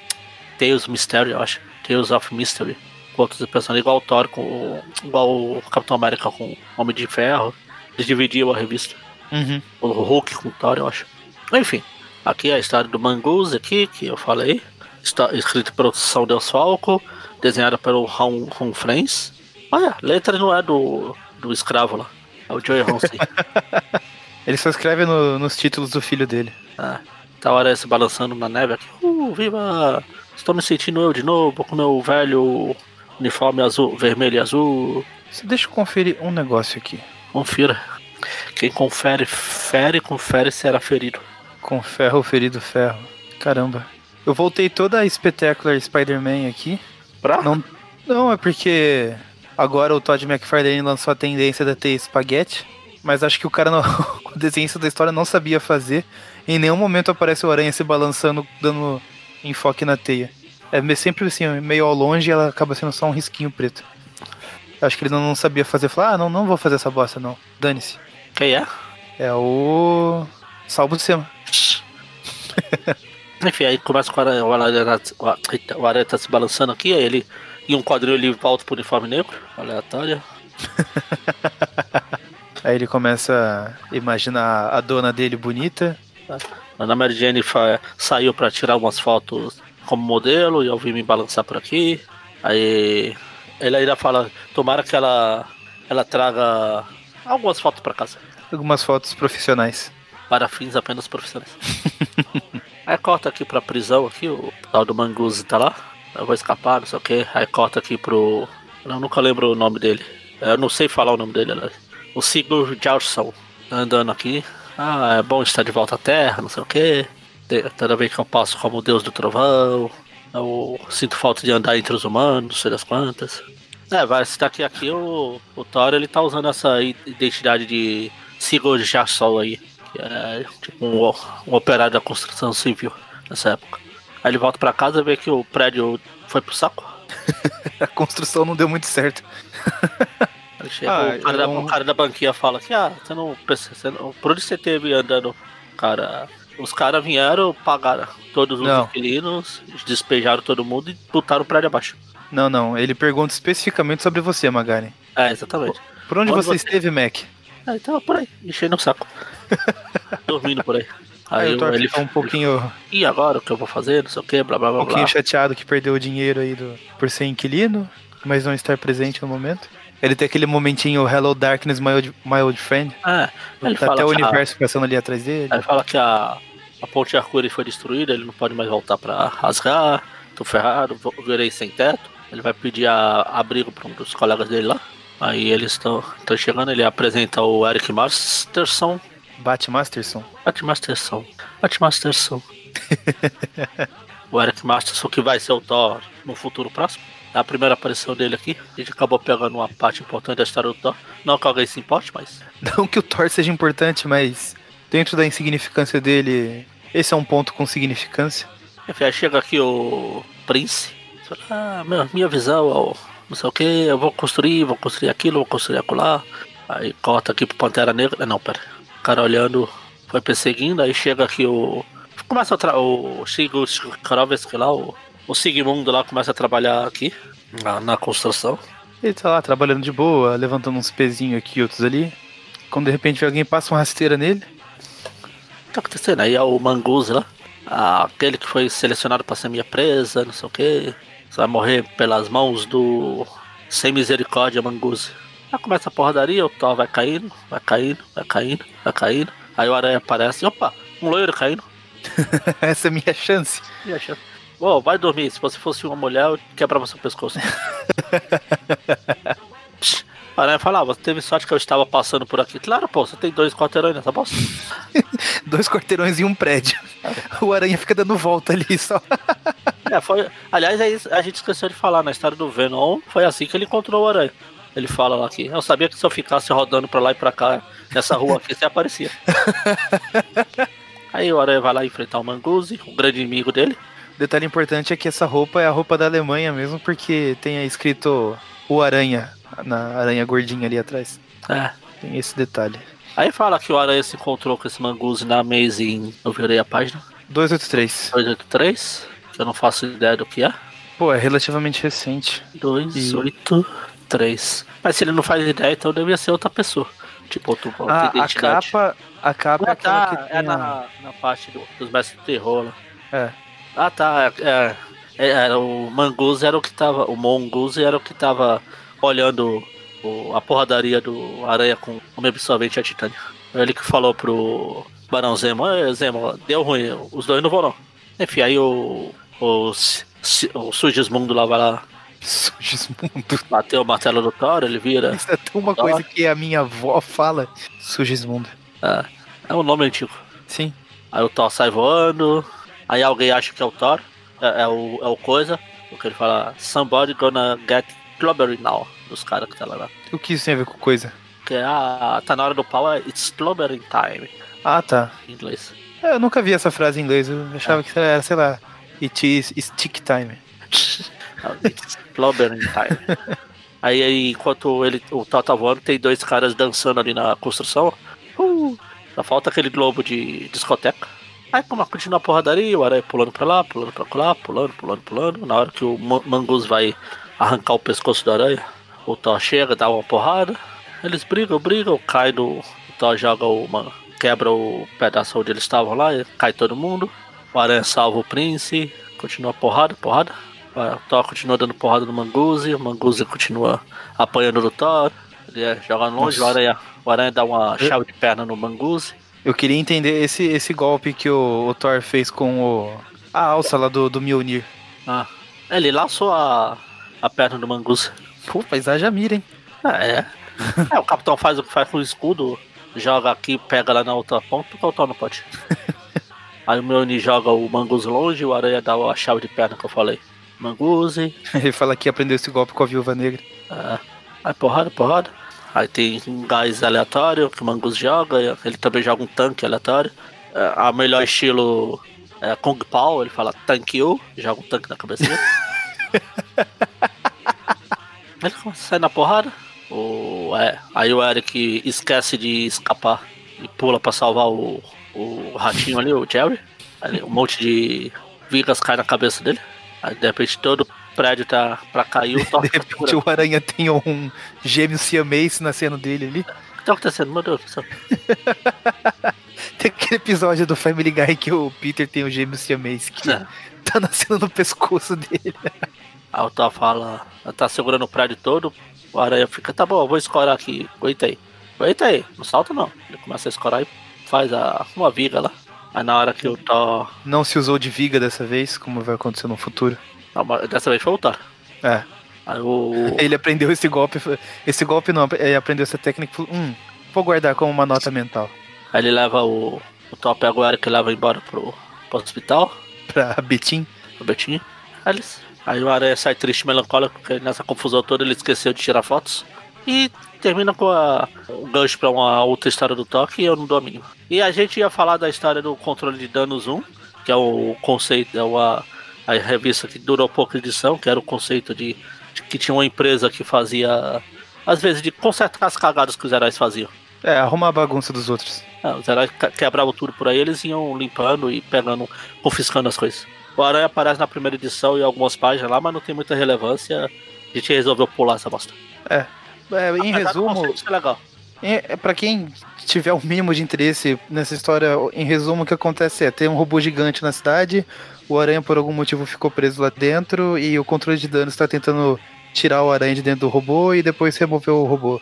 Tales Mystery, eu acho. Tales of Mystery. Com outros personagens, igual o Thor, com, o- igual o Capitão América com Homem de Ferro. Eles dividiam a revista. Uhum. O Hulk com o Thor, eu acho. Enfim, aqui é a história do Mangoose aqui, que eu falei. Está escrito pelo São Deus Falco, desenhada pelo Ron, Ron Friends. Olha, a letra não é do, do escravo lá. É o Joey Ronson. Ele só escreve no- nos títulos do filho dele. ah, tá hora se balançando na neve aqui. Uh, viva! Estou me sentindo eu de novo com meu velho uniforme azul, vermelho e azul. Deixa eu conferir um negócio aqui. Confira. Quem confere, fere, confere será ferido. Com ferro ferido ferro. Caramba. Eu voltei toda a Spectacular Spider-Man aqui. Pra? Não, não, é porque agora o Todd McFarlane lançou a tendência de ter espaguete. Mas acho que o cara, no, o desenhista da história, não sabia fazer. Em nenhum momento aparece o aranha se balançando, dando enfoque na teia. É sempre assim, meio ao longe e ela acaba sendo só um risquinho preto. Acho que ele não, sabia fazer. Falou, ah, não, não vou fazer essa bosta, não. Dane-se. Quem é? É o. Salvo de cima. Enfim, aí começa com o aranha, o aranha, o aranha tá se balançando aqui, aí ele, em um quadrinho ele volta pro uniforme negro, aleatório. Aí ele começa a imaginar a dona dele bonita. A Mary Jane saiu pra tirar umas fotos como modelo e eu vim me balançar por aqui. Aí ele ainda fala, tomara que ela, ela traga algumas fotos pra casa. Algumas fotos profissionais. Para fins apenas profissionais. Aí corta aqui pra prisão aqui, o tal do Manguzi tá lá. Eu vou escapar, não sei o que. Aí corta aqui pro. Eu nunca lembro o nome dele. Eu não sei falar o nome dele? O Sigurd Jarlson andando aqui. Ah, é bom estar de volta à Terra, não sei o que. Toda vez que eu passo como o Deus do Trovão. Eu sinto falta de andar entre os humanos, não sei das quantas. É, vai citar que aqui o, o Thor ele tá usando essa identidade de Sigurd Jarlson aí. Que é tipo um, um operário da construção civil nessa época. Aí ele volta pra casa e vê que o prédio foi pro saco. A construção não deu muito certo. Chega Ah, o, cara da, eu- o cara da banquinha fala que, ah, você não. Você não por onde você teve andando? Cara, os caras vieram, pagaram todos os Não. inquilinos, despejaram todo mundo e botaram o prédio abaixo. Não, não. Ele pergunta especificamente sobre você, Magari. É, exatamente. Por onde Onde você você- esteve, Mac? Aí tava por aí, enchendo o saco. Dormindo por aí. Aí, Aí o Thor ele fica um pouquinho, E agora o que eu vou fazer? Não sei o que, blá blá um blá blá. pouquinho chateado que perdeu o dinheiro aí do, por ser inquilino, mas não estar presente no momento. Ele tem aquele momentinho Hello Darkness, my old, my old friend. É, ele tá fala até o que a- universo passando ali atrás dele. Aí fala que a, a ponte Arco-íris foi destruída, ele não pode mais voltar pra rasgar, tô ferrado, virei sem teto. Ele vai pedir a, abrigo pra um dos colegas dele lá. Aí eles estão chegando, ele apresenta o Eric Masterson. Bat Masterson. Bat Masterson. Bat Masterson. o Eric Masterson que vai ser o Thor no futuro próximo. É a primeira aparição dele aqui. A gente acabou pegando uma parte importante da história do Thor. Não que alguém se importe, mas Não que o Thor seja importante, mas dentro da insignificância dele, esse é um ponto com significância. Aí chega aqui o Prince. Fala, ah, meu, minha visão, ó, não sei o que, eu vou construir, vou construir aquilo, vou construir acolá. Aí corta aqui pro Pantera Negra. Não, pera. O cara olhando, foi perseguindo, aí chega aqui o. Começa a tra... o Sigurd Krovski lá, o, o Sigmundo lá começa a trabalhar aqui na, na construção. Ele tá lá trabalhando de boa, levantando uns pezinhos aqui, outros ali. Quando de repente alguém passa uma rasteira nele, que tá acontecendo? Aí é o Manguzi lá. aquele que foi selecionado pra ser minha presa, não sei o que. Você vai morrer pelas mãos do. Sem misericórdia, Manguzi. Aí começa a porradaria, o Thor vai caindo, vai caindo, vai caindo, vai caindo. Aí o aranha aparece, opa, um loiro caindo. essa é minha chance. E acha, Ô, vai dormir, se você fosse uma mulher, eu quebrava seu pescoço. O aranha fala, ah, você teve sorte que eu estava passando por aqui. Claro, pô, você tem dois quarteirões nessa bosta. Dois quarteirões e um prédio. O aranha fica dando volta ali só. É, foi. Aliás, é a gente esqueceu de falar na história do Venom. Foi assim que ele encontrou o Aranha. Ele fala lá aqui. Eu sabia que se eu ficasse rodando pra lá e pra cá, nessa rua aqui, você aparecia. Aí o Aranha vai lá enfrentar o Manguzi, o grande inimigo dele. Detalhe importante é que essa roupa é a roupa da Alemanha mesmo, porque tem escrito o aranha na aranha gordinha ali atrás. É. Tem esse detalhe. Aí fala que o Aranha se encontrou com esse Manguzi na Amazing. Eu virei a página. 283. 283. Que eu não faço ideia do que é. Pô, é relativamente recente. 283. Mas se ele não faz ideia, então devia ser outra pessoa. Tipo, outro, outra Ah, a capa. A capa é Ah, aquela tá, é a- na, na parte do- dos mestres do terror lá. É. Ah tá, é, é, é, era o Manguzi era o que tava. O Monguzi era o que tava olhando o- a porradaria do Aranha com o meio absorvente a Titânia. Ele que falou pro Barão Zemo, "Ê, Zemo, deu ruim, os dois não vão não. Enfim, aí o. O, o Sugismundo lá vai lá Sugismundo. bater o martelo do Thor, ele vira. Isso é tão uma Thor. coisa que a minha avó fala. Sugismundo. É, é um nome antigo. Sim. Aí o Thor sai voando. Aí alguém acha que é o Thor. É, é o, é o coisa. Porque ele fala, somebody gonna get clobbering now. Dos caras que tá lá. O que isso tem a ver com coisa? Que é, ah, tá na hora do pau, é it's clobbering time. Ah, tá. Em inglês. É, Eu nunca vi essa frase em inglês. Eu achava que era, sei lá, it is stick time. It's clobbering time. Aí, aí, enquanto ele, o Thor tá voando, tem dois caras dançando ali na construção. Uh, só falta aquele globo de discoteca. Aí como continua a porradaria, o aranha pulando pra lá, pulando pra lá, pulando, pulando, pulando. Na hora que o Ma- Mangus vai arrancar o pescoço do aranha, o Thor chega, dá uma porrada. Eles brigam, brigam, cai do. O Thor joga uma. quebra o pedaço onde eles estavam lá, cai todo mundo. O aranha salva o príncipe, continua porrada, porrada. O Thor continua dando porrada no Manguzi, o Manguzi continua apanhando do Thor. Ele é, joga longe, o aranha, o aranha dá uma chave de perna no Manguzi. Eu queria entender esse, esse golpe que o, o Thor fez com o. A alça lá do, do Mjolnir. Ah, ele laçou a, a perna do Manguzi. Pô, haja mira, hein? Ah, é. é, o capitão faz o que faz com o escudo, joga aqui, pega lá na outra ponta, o Thor não pode. Aí o Mjolnir joga o Manguzi longe, o aranha dá a chave de perna que eu falei. Manguzi, Ele fala que aprendeu esse golpe com a viúva negra. É. Aí porrada, porrada. Aí tem um gás aleatório que o Mangus joga. Ele também joga um tanque aleatório. É, a melhor estilo é Kung Pao, ele fala thank you, joga um tanque na cabeça dele. Ele sair na porrada. O, é, aí o Eric esquece de escapar e pula pra salvar o, o ratinho ali, o Jerry. Aí um monte de vigas cai na cabeça dele. Aí de repente todo o prédio tá pra cair, o De repente o Aranha tem um gêmeo siamês nascendo dele ali. O que tá acontecendo? Meu Deus do céu. Tem aquele episódio do Family Guy que o Peter tem o gêmeo siamês que É. tá nascendo no pescoço dele. Aí o Thor fala, tá segurando o prédio todo, o aranha fica, tá bom, eu vou escorar aqui, aguenta aí. Aguenta aí, não salta não. Ele começa a escorar e faz a, uma viga lá. Aí na hora que o Thor. Não se usou de viga dessa vez, como vai acontecer no futuro. Não, dessa vez foi o Thor. É. Aí o. Ele aprendeu esse golpe. Esse golpe não, ele aprendeu essa técnica e falou, hum, vou guardar como uma nota mental. Aí ele leva o. O Thor pega o Eric e leva embora pro, pro hospital, Pra Betim. pro Betinho. Aí, eles, aí o aranha sai triste e melancólico, porque nessa confusão toda ele esqueceu de tirar fotos. E termina com a, o gancho pra uma outra história do Thor que eu não mínima. E a gente ia falar da história do controle de danos 1, que é o conceito, é uma, a revista que durou pouca edição, que era o conceito de, de que tinha uma empresa que fazia, às vezes, de consertar as cagadas que os heróis faziam. É, arrumar a bagunça dos outros. Ah, os heróis quebravam tudo por aí, eles iam limpando e pegando, confiscando as coisas. O Aranha aparece na primeira edição e algumas páginas lá, mas não tem muita relevância. A gente resolveu pular essa bosta. É, em Apesar resumo, ser legal. É, é para quem tiver o mínimo de interesse nessa história, em resumo, o que acontece é: tem um robô gigante na cidade, o aranha por algum motivo ficou preso lá dentro e o controle de danos está tentando tirar o aranha de dentro do robô e depois remover o robô.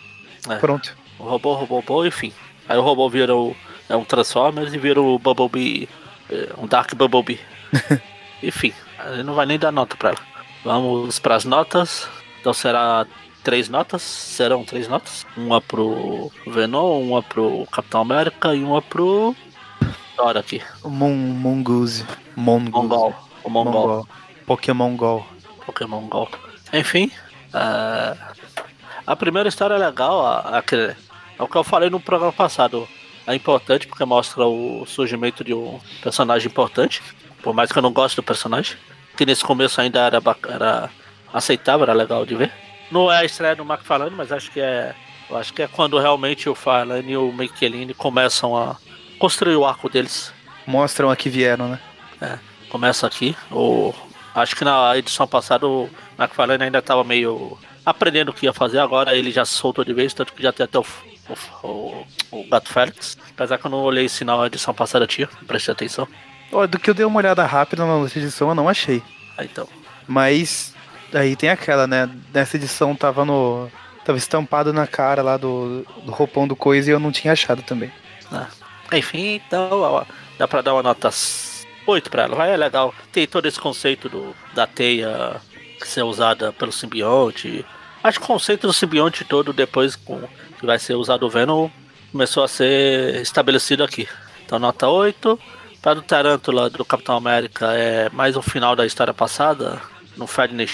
É. Pronto. O robô, robô, robô, enfim. Aí o robô vira o, é um Transformers e vira o Bumblebee, é, um Dark Bumblebee. enfim, ele não vai nem dar nota pra ela. Vamos pras notas. Então será três notas, serão três notas. Uma pro Venom, uma pro Capitão América e uma pro Thor aqui, Mon Mongoose. Mongoose. Mongol. O Mongol. Mongol. Pokémon Go. Pokémon Go. Enfim, é, a primeira história é legal, a, é o que eu falei no programa passado. É importante porque mostra o surgimento de um personagem importante, por mais que eu não goste do personagem, que nesse começo ainda era, era aceitável, era legal de ver. Não é a estreia do falando, mas acho que é, Eu acho que é quando realmente o Farlane e o Michelini começam a construir o arco deles. Mostram a que vieram, né? É, começa aqui. O, acho que na edição passada o McFarlane ainda estava meio aprendendo o que ia fazer, agora ele já soltou de vez, tanto que já tem até o, o, o, o Gato Félix. Apesar que eu não olhei se na edição passada tinha, não prestei atenção. Ó, do que eu dei uma olhada rápida na outra edição, eu não achei. Ah, então. Mas aí tem aquela, né? Nessa edição tava no. Tava estampado na cara lá do, do roupão do coisa e eu não tinha achado também. né? Enfim, então ó, dá pra dar uma nota 8 pra ela. Vai, é legal. Tem todo esse conceito do, da teia ser usada pelo simbionte. Acho que o conceito do simbionte todo, depois com, que vai ser usado o Venom, começou a ser estabelecido aqui. Então, nota 8. Para do Tarântula do Capitão América é mais um final da história passada. Não fede nem.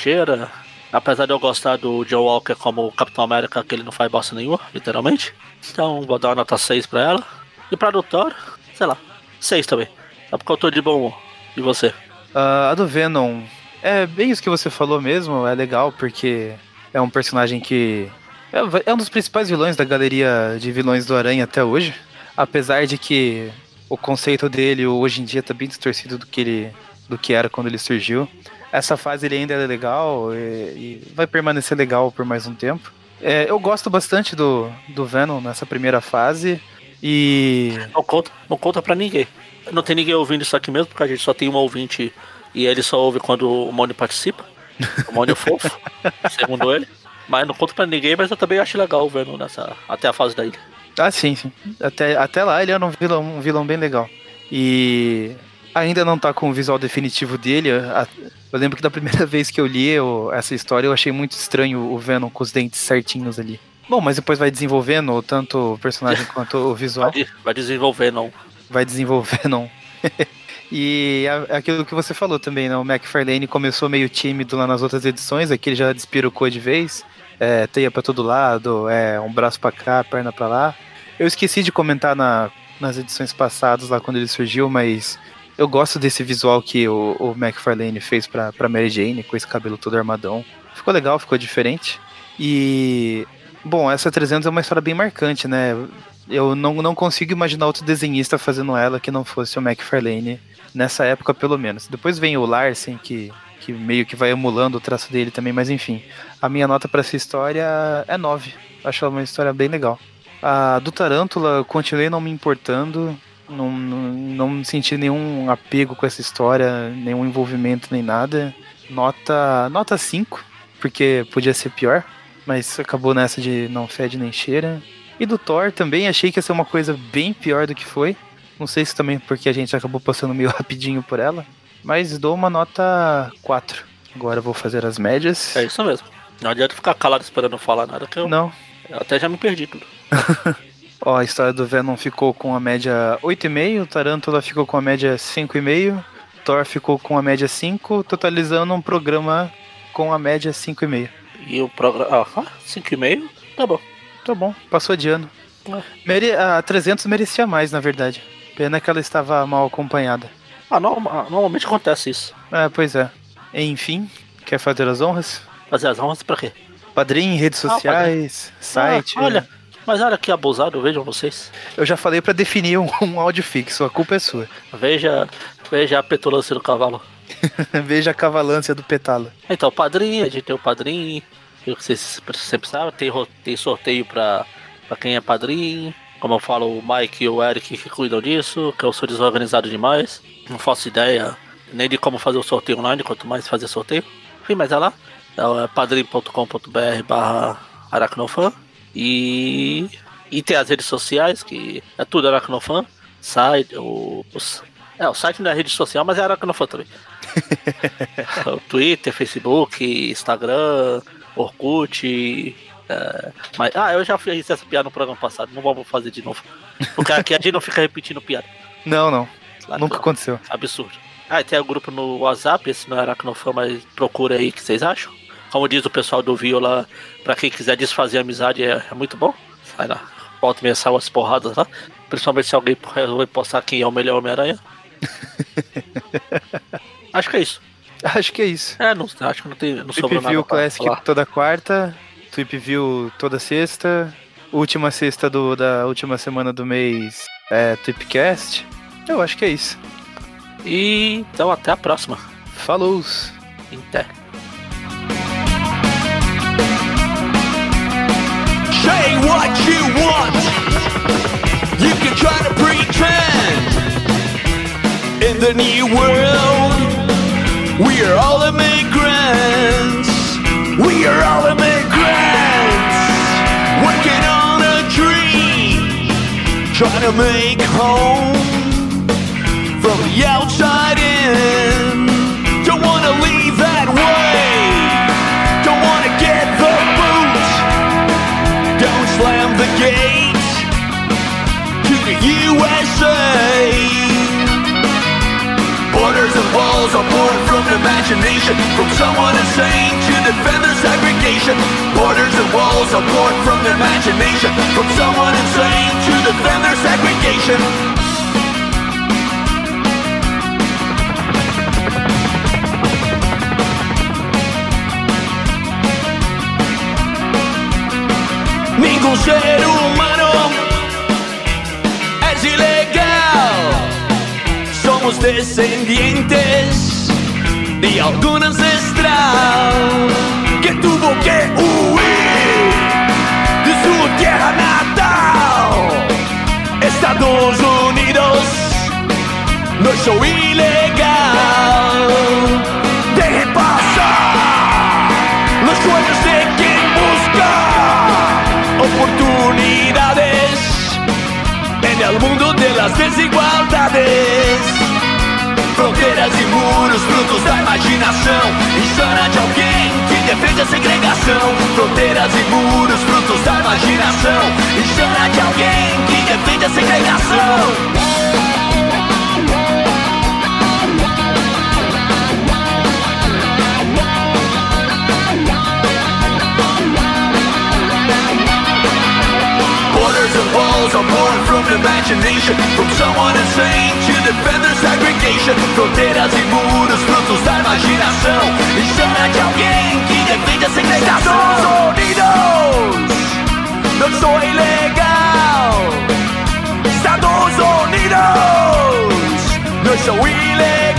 Apesar de eu gostar do John Walker como Capitão América, que ele não faz bosta nenhuma, literalmente. Então vou dar uma nota 6 pra ela. E pra do Thor, sei lá, 6 também. Só porque eu tô de bom humor. E você? Ah, a do Venom é bem isso que você falou mesmo, é legal porque é um personagem que é, é um dos principais vilões da galeria de vilões do Aranha até hoje. Apesar de que o conceito dele hoje em dia tá bem distorcido do que ele do que era quando ele surgiu. Essa fase ele ainda é legal e, e vai permanecer legal por mais um tempo. É, eu gosto bastante do, do Venom nessa primeira fase e Não conta, não conta pra ninguém. Não tem ninguém ouvindo isso aqui mesmo, porque a gente só tem um ouvinte e ele só ouve quando o Mônio participa. O Mônio é fofo, segundo ele. Mas não conta pra ninguém, mas eu também acho legal o Venom nessa, até a fase da ilha. Ah, sim, sim. Até, até lá ele era um vilão, um vilão bem legal. E ainda não tá com o visual definitivo dele. A- Eu lembro que da primeira vez que eu li eu- essa história eu achei muito estranho o Venom com os dentes certinhos ali. Bom, mas depois vai desenvolvendo tanto o personagem quanto o visual. Vai, de- vai desenvolvendo. e é aquilo que você falou também, né? O McFarlane começou meio tímido lá nas outras edições, aqui ele já despirocou de vez. É, teia pra todo lado, é um braço pra cá, perna pra lá. Eu esqueci de comentar na- nas edições passadas lá quando ele surgiu, mas eu gosto desse visual que o, o McFarlane fez pra, pra Mary Jane, com esse cabelo todo armadão. Ficou legal, ficou diferente. E, bom, essa 300 é uma história bem marcante, né? Eu não, não consigo imaginar outro desenhista fazendo ela que não fosse o McFarlane, nessa época pelo menos. Depois vem o Larsen, que, que meio que vai emulando o traço dele também, mas enfim. A minha nota pra essa história é 9. Acho ela uma história bem legal. A do Tarântula, continuei não me importando, não, não, não senti nenhum apego com essa história, nenhum envolvimento nem nada. Nota, nota 5, porque podia ser pior, mas acabou nessa de não fede nem cheira. E do Thor também achei que ia ser uma coisa bem pior do que foi. Não sei se também porque a gente acabou passando meio rapidinho por ela, mas dou uma nota 4. Agora vou fazer as médias. É isso mesmo. Não adianta ficar calado esperando falar nada, que eu, Não, eu até já me perdi tudo. Ó, a história do Venom ficou com a média 8,5, Tarântula ficou com a média 5,5, Thor ficou com a média 5, totalizando um programa com a média 5,5. E o programa. Ah, 5,5? Tá bom. Tá bom, passou de ano. É. Mere... A 300 merecia mais, na verdade. Pena que ela estava mal acompanhada. Ah, norma- normalmente acontece isso. É, pois é. Enfim, quer fazer as honras? Fazer as honras pra quê? Padrim, redes Ah, sociais, site. Ah, olha, mas olha que abusado, vejam vocês. Eu já falei pra definir um, um áudio fixo, a culpa é sua. Veja, veja a petulância do cavalo. Veja a cavalância do Petala. Então, padrinho, a gente tem o padrinho. que Vocês sempre sabem, tem, tem sorteio pra, pra quem é padrinho. Como eu falo, o Mike e o Eric que cuidam disso, que eu sou desorganizado demais. Não faço ideia nem de como fazer o sorteio online, quanto mais fazer sorteio. Enfim, mas é lá. É padrim.com.br barra aracnofan. E, e tem as redes sociais, que é tudo aracnofan. Site, o, é, o site não é rede social, mas é aracnofan também. O Twitter, Facebook, Instagram, Orkut. é, mas, ah, eu já fiz essa piada no programa passado, não vamos fazer de novo. Porque aqui a gente não fica repetindo piada. Não, não. Nunca aconteceu. Absurdo. Ah, tem o grupo no WhatsApp, esse não é Aracnofã, mas procura aí o que vocês acham. Como diz o pessoal do Viola, pra quem quiser desfazer a amizade é, é muito bom. Sai lá, volta e meia sai umas porradas lá. Principalmente se alguém resolver postar quem é o melhor Homem-Aranha. acho que é isso. Acho que é isso. É, não, acho que não tem. Não sobrou nada View Classic falar. toda quarta, Tweep View toda sexta. última sexta do, da última semana do mês é Tweepcast. Eu acho que é isso. E então até a próxima. Falou! Até. Say what you want. You can try to pretend. In the new world, we are all immigrants. We are all immigrants. Working on a dream. Trying to make home USA. Borders and walls are born from imagination, from someone insane to defend their segregation. Borders and walls are born from imagination, from someone insane to defend their segregation. Ser Descendientes de algún ancestral que tuvo que huir de su tierra natal. Estados Unidos no soy ilegal. Deje pasar los sueños de quien busca oportunidades en el mundo las desigualdades. Fronteiras e muros, frutos da imaginação insana de alguém que defende a segregação. Fronteiras e muros, frutos da imaginação insana de alguém que defende a segregação. Borders and walls are born from imagination. From someone insane to defend their segregation Fronteiras e muros, frutos da imaginação Insana de alguém que defende a segregação Estados Unidos, não sou ilegal Estados Unidos, não sou ilegal